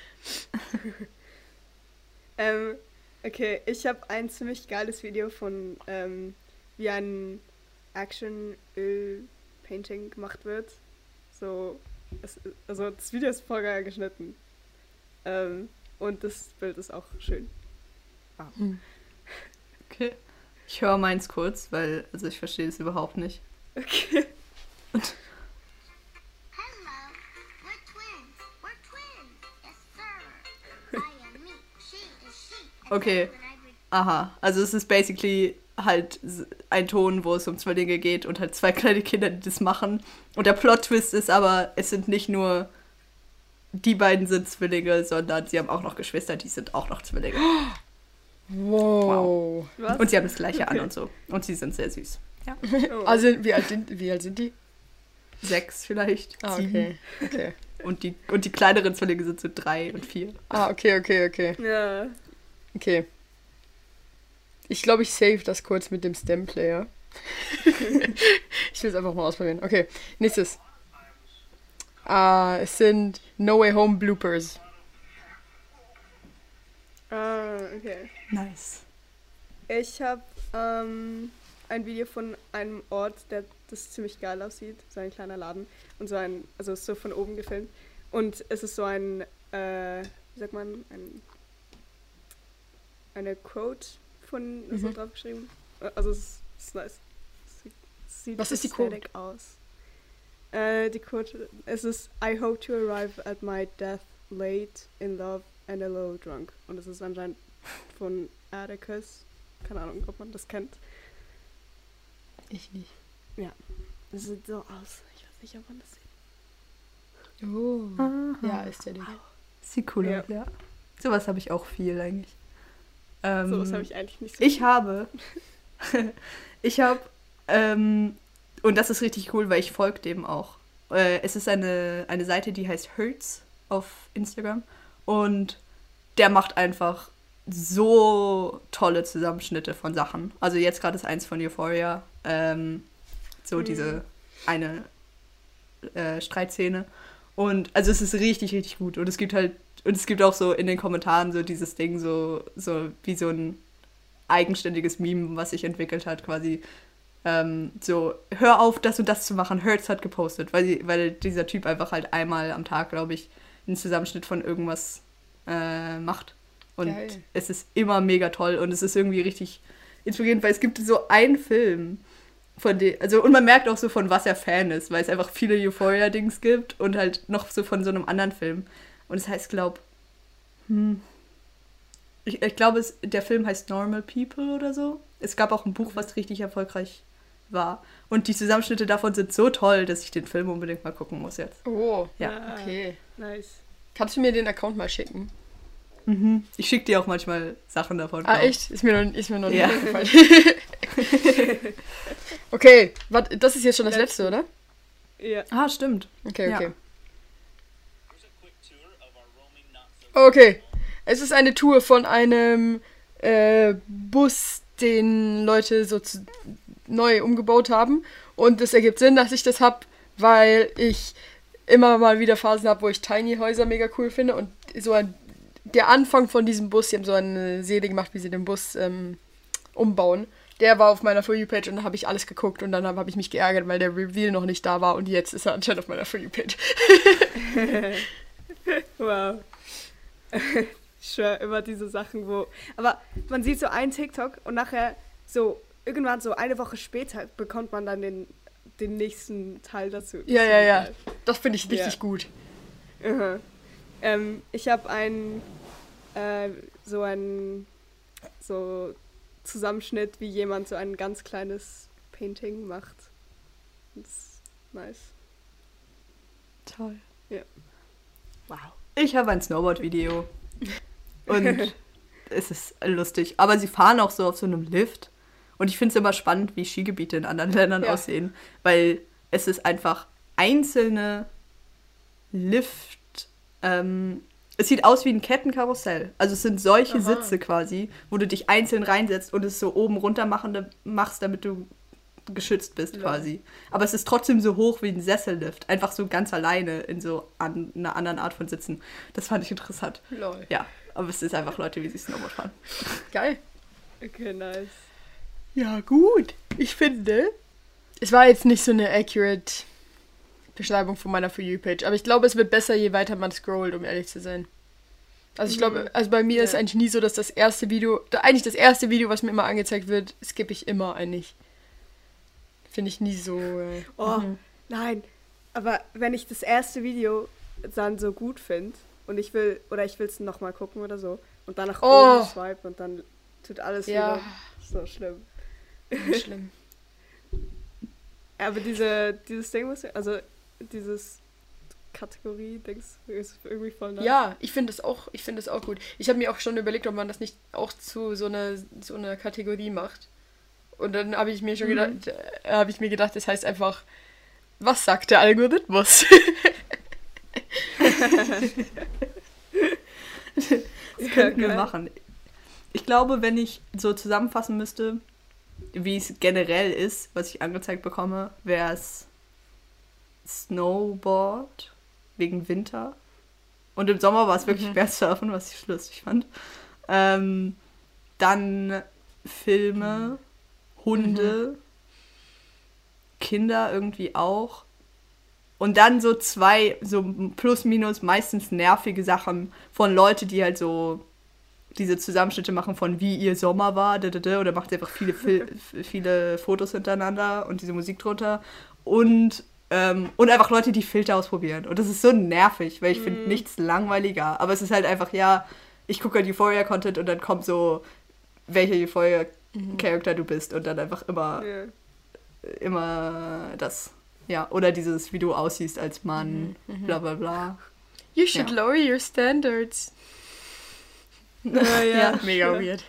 Ähm, okay, ich habe ein ziemlich geiles Video von, ähm, wie ein Action-Öl-Painting gemacht wird. So, es, also das Video ist voll geil geschnitten. Ähm, und das Bild ist auch schön. Okay. Ich höre meins kurz, weil, also ich verstehe es überhaupt nicht. Okay. [laughs] Okay. Aha, also es ist basically halt ein Ton, wo es um Zwillinge geht und halt zwei [laughs] kleine Kinder, die das machen. Und der Plot-Twist ist aber, es sind nicht nur die beiden sind Zwillinge, sondern sie haben auch noch Geschwister, die sind auch noch Zwillinge. [gasps] Wow. Was? Und sie haben das gleiche an und so. Und sie sind sehr süß. Ja. Oh. [laughs] Also, wie alt, sind, wie alt sind die? Sechs vielleicht. Ah, sieben. okay. Okay. Und die, und die kleineren Zwillinge sind so drei und vier. Ah, okay, okay, okay. ja. Okay. Ich glaube, ich save das kurz mit dem Stem-Player. [laughs] ich will es einfach mal ausprobieren. Okay, nächstes. Ah, es sind No Way Home Bloopers. Ah, okay. Nice. Ich habe ähm, ein Video von einem Ort, der das ziemlich geil aussieht. So ein kleiner Laden. Und so ein, also ist so von oben gefilmt. Und es ist so ein, äh, wie sagt man, ein, eine Quote von so Mhm. draufgeschrieben. Äh, Also es ist, ist nice. Es sieht, Was ist die Quote? aus. Äh, die Quote, es ist I hope to arrive at my death late, in love and a little drunk. Und es ist anscheinend von Atticus. Keine Ahnung, ob man das kennt. Ich nicht. Es sieht so aus. Ich weiß nicht, ob man das sieht. Oh. Ja, Ästhetik. Sieht cool Ja. aus, ja. Sowas habe ich auch viel eigentlich. Ähm, So was habe ich eigentlich nicht so. Ich habe. [laughs] ich habe. Ähm, und das ist richtig cool, weil ich folge dem auch. Äh, es ist eine, eine Seite, die heißt Hertz auf Instagram. Und der macht einfach so tolle Zusammenschnitte von Sachen. Also jetzt gerade ist eins von Euphoria. Ähm, so diese eine äh, Streitszene. Und also es ist richtig, richtig gut. Und es gibt halt, und es gibt auch so in den Kommentaren so dieses Ding, so, so wie so ein eigenständiges Meme, was sich entwickelt hat, quasi. Ähm, so, hör auf, das und das zu machen. Hertz hat gepostet, weil, sie, weil dieser Typ einfach halt einmal am Tag, glaube ich, einen Zusammenschnitt von irgendwas äh, macht. Und Geil. es ist immer mega toll und es ist irgendwie richtig inspirierend, weil es gibt so einen Film, von dem, also und man merkt auch so, von was er Fan ist, weil es einfach viele Euphoria-Dings gibt und halt noch so von so einem anderen Film. Und es heißt, glaub, hm, ich, ich glaube, es, der Film heißt Normal People oder so. Es gab auch ein Buch, was richtig erfolgreich war. Und die Zusammenschnitte davon sind so toll, dass ich den Film unbedingt mal gucken muss jetzt. Oh. Ja. Okay. Nice. Kannst du mir den Account mal schicken? Mhm. Ich schicke dir auch manchmal Sachen davon. Ah, glaub. echt? Ist mir noch, ist mir noch Ja. nicht aufgefallen. [laughs] okay, wat, das ist jetzt schon das Letzte. letzte, oder? Ja. Ah, stimmt. Okay, Ja. Okay. Es ist eine Tour von einem äh, Bus, den Leute so zu, neu umgebaut haben. Und es ergibt Sinn, dass ich das hab, weil ich immer mal wieder Phasen habe, wo ich Tiny Häuser mega cool finde. Und so ein, der Anfang von diesem Bus, die haben so eine Serie gemacht, wie sie den Bus ähm, umbauen. Der war auf meiner For You-Page und da habe ich alles geguckt und dann habe hab ich mich geärgert, weil der Reveal noch nicht da war und jetzt ist er anscheinend auf meiner For You-Page. [laughs] Wow. Ich schwör, immer diese Sachen, wo. Aber man sieht so einen TikTok und nachher so irgendwann so eine Woche später bekommt man dann den, den nächsten Teil dazu. Ja, ja, ja. Das finde ich richtig Ja. gut. Aha. Ähm, ich habe ein äh, so ein so Zusammenschnitt, wie jemand so ein ganz kleines Painting macht. Das ist nice. Toll. Ja. Wow. Ich habe ein Snowboard-Video. [laughs] Und es ist lustig. Aber sie fahren auch so auf so einem Lift. Und ich finde es immer spannend, wie Skigebiete in anderen Ländern Ja. aussehen. Weil es ist einfach einzelne Lift. Ähm, es sieht aus wie ein Kettenkarussell. Also es sind solche Aha. Sitze quasi, wo du dich einzeln reinsetzt und es so oben runter machen, machst, damit du geschützt bist Ja. quasi. Aber es ist trotzdem so hoch wie ein Sessellift. Einfach so ganz alleine in so an einer anderen Art von Sitzen. Das fand ich interessant. Lol. Ja, aber es ist einfach Leute, wie sie Snowboard fahren. Geil. Okay, nice. Ja, gut. Ich finde. Es war jetzt nicht so eine accurate Beschreibung von meiner For You-Page, aber ich glaube, es wird besser, je weiter man scrollt, um ehrlich zu sein. Also ich glaube, also bei mir ist Ja. eigentlich nie so, dass das erste Video, da- eigentlich das erste Video, was mir immer angezeigt wird, skippe ich immer eigentlich. Finde ich nie so. Äh, Oh, nein. Aber wenn ich das erste Video dann so gut finde und ich will, oder ich will es nochmal gucken oder so und dann nach Oh. oben swipe und dann tut alles Ja. wieder so schlimm. Schlimm. [laughs] Aber diese, dieses Ding, was wir, also dieses Kategorie-Dings ist irgendwie voll nice. Ja, ich finde das auch, ich finde das auch gut. Ich habe mir auch schon überlegt, ob man das nicht auch zu so einer so einer Kategorie macht. Und dann habe ich mir schon gedacht, äh, habe ich mir gedacht, das heißt einfach, was sagt der Algorithmus? [laughs] Das könnten wir machen. Ich glaube, wenn ich so zusammenfassen müsste, wie es generell ist, was ich angezeigt bekomme, wäre es Snowboard wegen Winter. Und im Sommer war es wirklich mehr Surfen, was ich lustig fand. Ähm, dann Filme, Hunde, Kinder irgendwie auch. Und dann so zwei, so plus minus meistens nervige Sachen von Leute, die halt so diese Zusammenschnitte machen von wie ihr Sommer war, oder macht einfach viele, [laughs] viele Fotos hintereinander und diese Musik drunter. Und, ähm, und einfach Leute, die Filter ausprobieren. Und das ist so nervig, weil ich finde nichts langweiliger. Aber es ist halt einfach, ja, ich gucke halt Euphoria-Content und dann kommt so, welcher Euphoria-Charakter du bist. Und dann einfach immer Ja. immer das. Ja, oder dieses, wie du aussiehst als Mann, bla bla bla. You should Ja. lower your standards. [laughs] Ja, ja. Mega weird.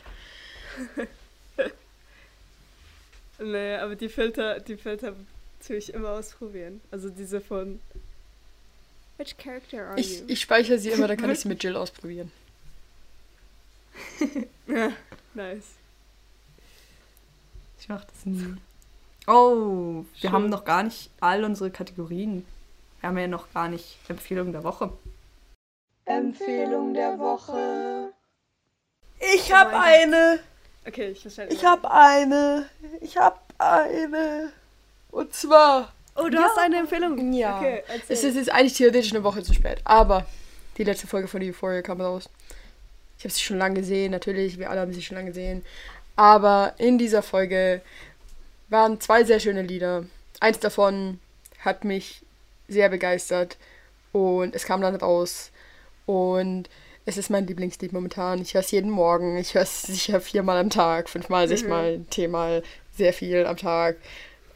[laughs] Nee, aber die Filter, die Filter tue ich immer ausprobieren. Also diese von Which character are Ich, you? ich speichere sie immer, dann kann [laughs] ich sie mit Jill ausprobieren. Ja, nice. Ich mach das nie. Oh, wir Schön. haben noch gar nicht all unsere Kategorien. Wir haben ja noch gar nicht Empfehlung der Woche. Empfehlung der Woche. Ich hab eine. Okay, ich verstehe. Ich hab eine. Ich hab eine. Und zwar. Oh, du hast eine Empfehlung. Ja. Okay, Es ist jetzt eigentlich theoretisch eine Woche zu spät. Aber die letzte Folge von Euphoria kam raus. Ich habe sie schon lange gesehen, natürlich. Wir alle haben sie schon lange gesehen. Aber in dieser Folge waren zwei sehr schöne Lieder. Eins davon hat mich sehr begeistert. Und es kam dann raus. Und es ist mein Lieblingslied momentan. Ich höre es jeden Morgen. Ich höre es sicher viermal am Tag, fünfmal, sechsmal, zehnmal, sehr viel am Tag.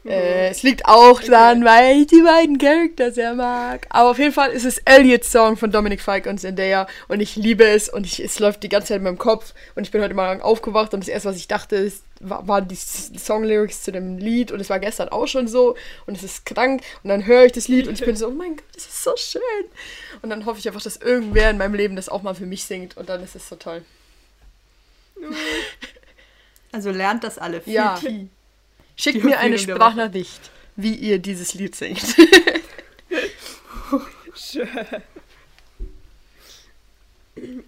Äh, es liegt auch daran, weil ich die beiden Charakter sehr mag. Aber auf jeden Fall ist es Elliots Song von Dominic Fike und Zendaya und ich liebe es und ich, es läuft die ganze Zeit in meinem Kopf und ich bin heute Morgen aufgewacht und das erste, was ich dachte, ist, war, waren die Songlyrics zu dem Lied und es war gestern auch schon so und es ist krank und dann höre ich das Lied und ich bin so, oh mein Gott, das ist so schön. Und dann hoffe ich einfach, dass irgendwer in meinem Leben das auch mal für mich singt und dann ist es so toll. [laughs] Also lernt das alle. Viel Ja. Schickt mir eine. Sprachnachricht, wie ihr dieses Lied singt.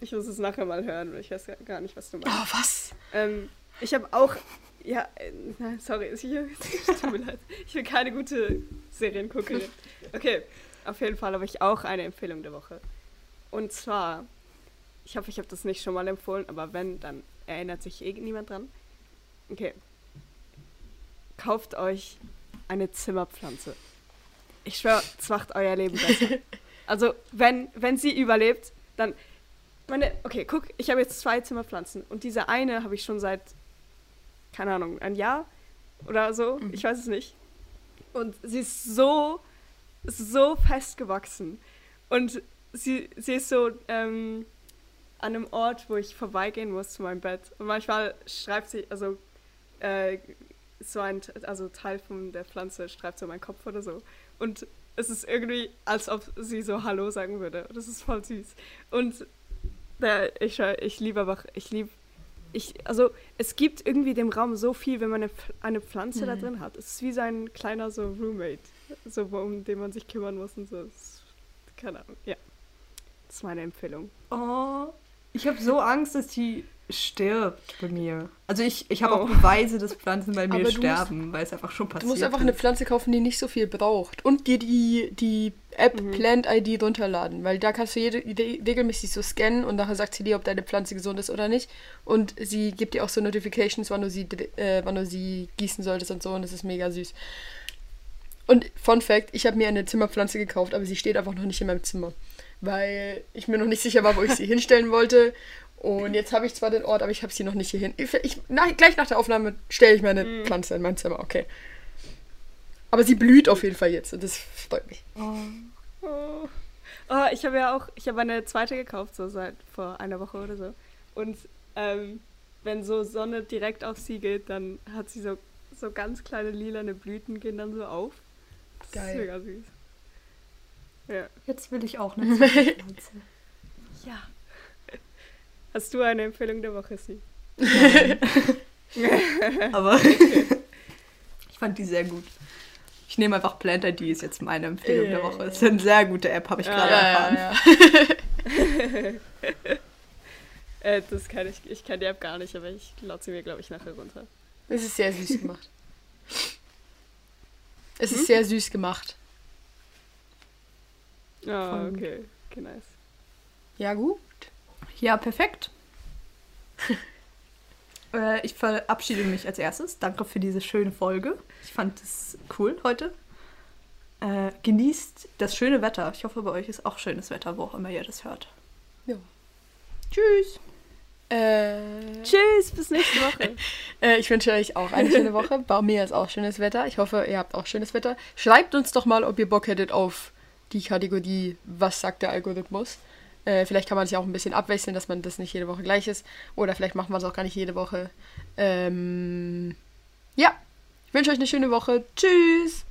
Ich muss es nachher mal hören, weil ich weiß gar nicht, was du meinst. Oh, was? Ähm, ich habe auch. Ja, äh, nein, sorry, ich, [laughs] tut mir leid. Ich bin keine gute Serienguckerin. Okay, auf jeden Fall habe ich auch eine Empfehlung der Woche. Und zwar, ich hoffe, ich habe das nicht schon mal empfohlen, aber wenn, dann erinnert sich eh niemand dran. Okay. Kauft euch eine Zimmerpflanze. Ich schwöre, es macht euer Leben besser. [laughs] Also, wenn, wenn sie überlebt, dann meine, okay, guck, ich habe jetzt zwei Zimmerpflanzen und diese eine habe ich schon seit, keine Ahnung, ein Jahr oder so, ich weiß es nicht. Und sie ist so, so festgewachsen. Und sie, sie ist so ähm, an einem Ort, wo ich vorbeigehen muss zu meinem Bett. Und manchmal schreibt sie, also äh, so ein also Teil von der Pflanze schreibt so meinen Kopf oder so. Und es ist irgendwie, als ob sie so Hallo sagen würde. Das ist voll süß. Und ja, ich, ich liebe einfach, ich liebe, ich, also es gibt irgendwie dem Raum so viel, wenn man eine, eine Pflanze da drin hat. Es ist wie so ein kleiner so Roommate, so um den man sich kümmern muss und so. Ist- keine Ahnung, ja. Das ist meine Empfehlung. Oh, ich habe so Angst, dass die stirbt bei mir. Also ich, ich habe Oh. auch Beweise, dass Pflanzen bei mir du sterben, weil es einfach schon Du passiert musst einfach eine ist. Pflanze kaufen, die nicht so viel braucht. Und dir die, die App Mhm. Plant ID runterladen. Weil da kannst du jede, regelmäßig so scannen und nachher sagt sie dir, ob deine Pflanze gesund ist oder nicht. Und sie gibt dir auch so Notifications, wann du sie, äh, wann du sie gießen solltest und so. Und das ist mega süß. Und Fun Fact, ich habe mir eine Zimmerpflanze gekauft, aber sie steht einfach noch nicht in meinem Zimmer. Weil ich mir noch nicht sicher war, wo ich sie hinstellen wollte. Und jetzt habe ich zwar den Ort, aber ich habe sie noch nicht hierhin. Ich, ich, na, gleich nach der Aufnahme stelle ich meine Mhm. Pflanze in mein Zimmer, okay. Aber sie blüht auf jeden Fall jetzt und das freut mich. Oh. Oh, ich habe ja auch, ich habe eine zweite gekauft, so seit vor einer Woche oder so. Und ähm, wenn so Sonne direkt auf sie geht, dann hat sie so, so ganz kleine lilane Blüten, gehen dann so auf. Das Geil. ist mega süß. Ja. Jetzt will ich auch [laughs] eine Zwiebelpflanze. ja. Hast du eine Empfehlung der Woche, Sie? [laughs] Aber ich fand die sehr gut. Ich nehme einfach Plant ID, ist jetzt meine Empfehlung der Woche. Das ist eine sehr gute App, habe ich gerade erfahren. [laughs] Äh, das kann ich, ich kann die App gar nicht, aber ich lade sie mir, glaube ich, nachher runter. Es ist sehr süß gemacht. Es ist sehr süß gemacht. Ah, gut. okay. Okay, nice. Ja, gut. Ja, perfekt. [laughs] äh, ich verabschiede mich als erstes. Danke für diese schöne Folge. Ich fand es cool heute. Äh, genießt das schöne Wetter. Ich hoffe, bei euch ist auch schönes Wetter, wo auch immer ihr das hört. Ja. Tschüss. Äh, Tschüss, bis nächste [laughs] Woche. äh, ich wünsche euch auch eine schöne Woche. Bei mir ist auch schönes Wetter. Ich hoffe, ihr habt auch schönes Wetter. Schreibt uns doch mal, ob ihr Bock hättet auf die Kategorie Was sagt der Algorithmus? Äh, vielleicht kann man sich auch ein bisschen abwechseln, dass man das nicht jede Woche gleich ist. Oder vielleicht machen wir es auch gar nicht jede Woche. Ähm, ja, ich wünsche euch eine schöne Woche. Tschüss!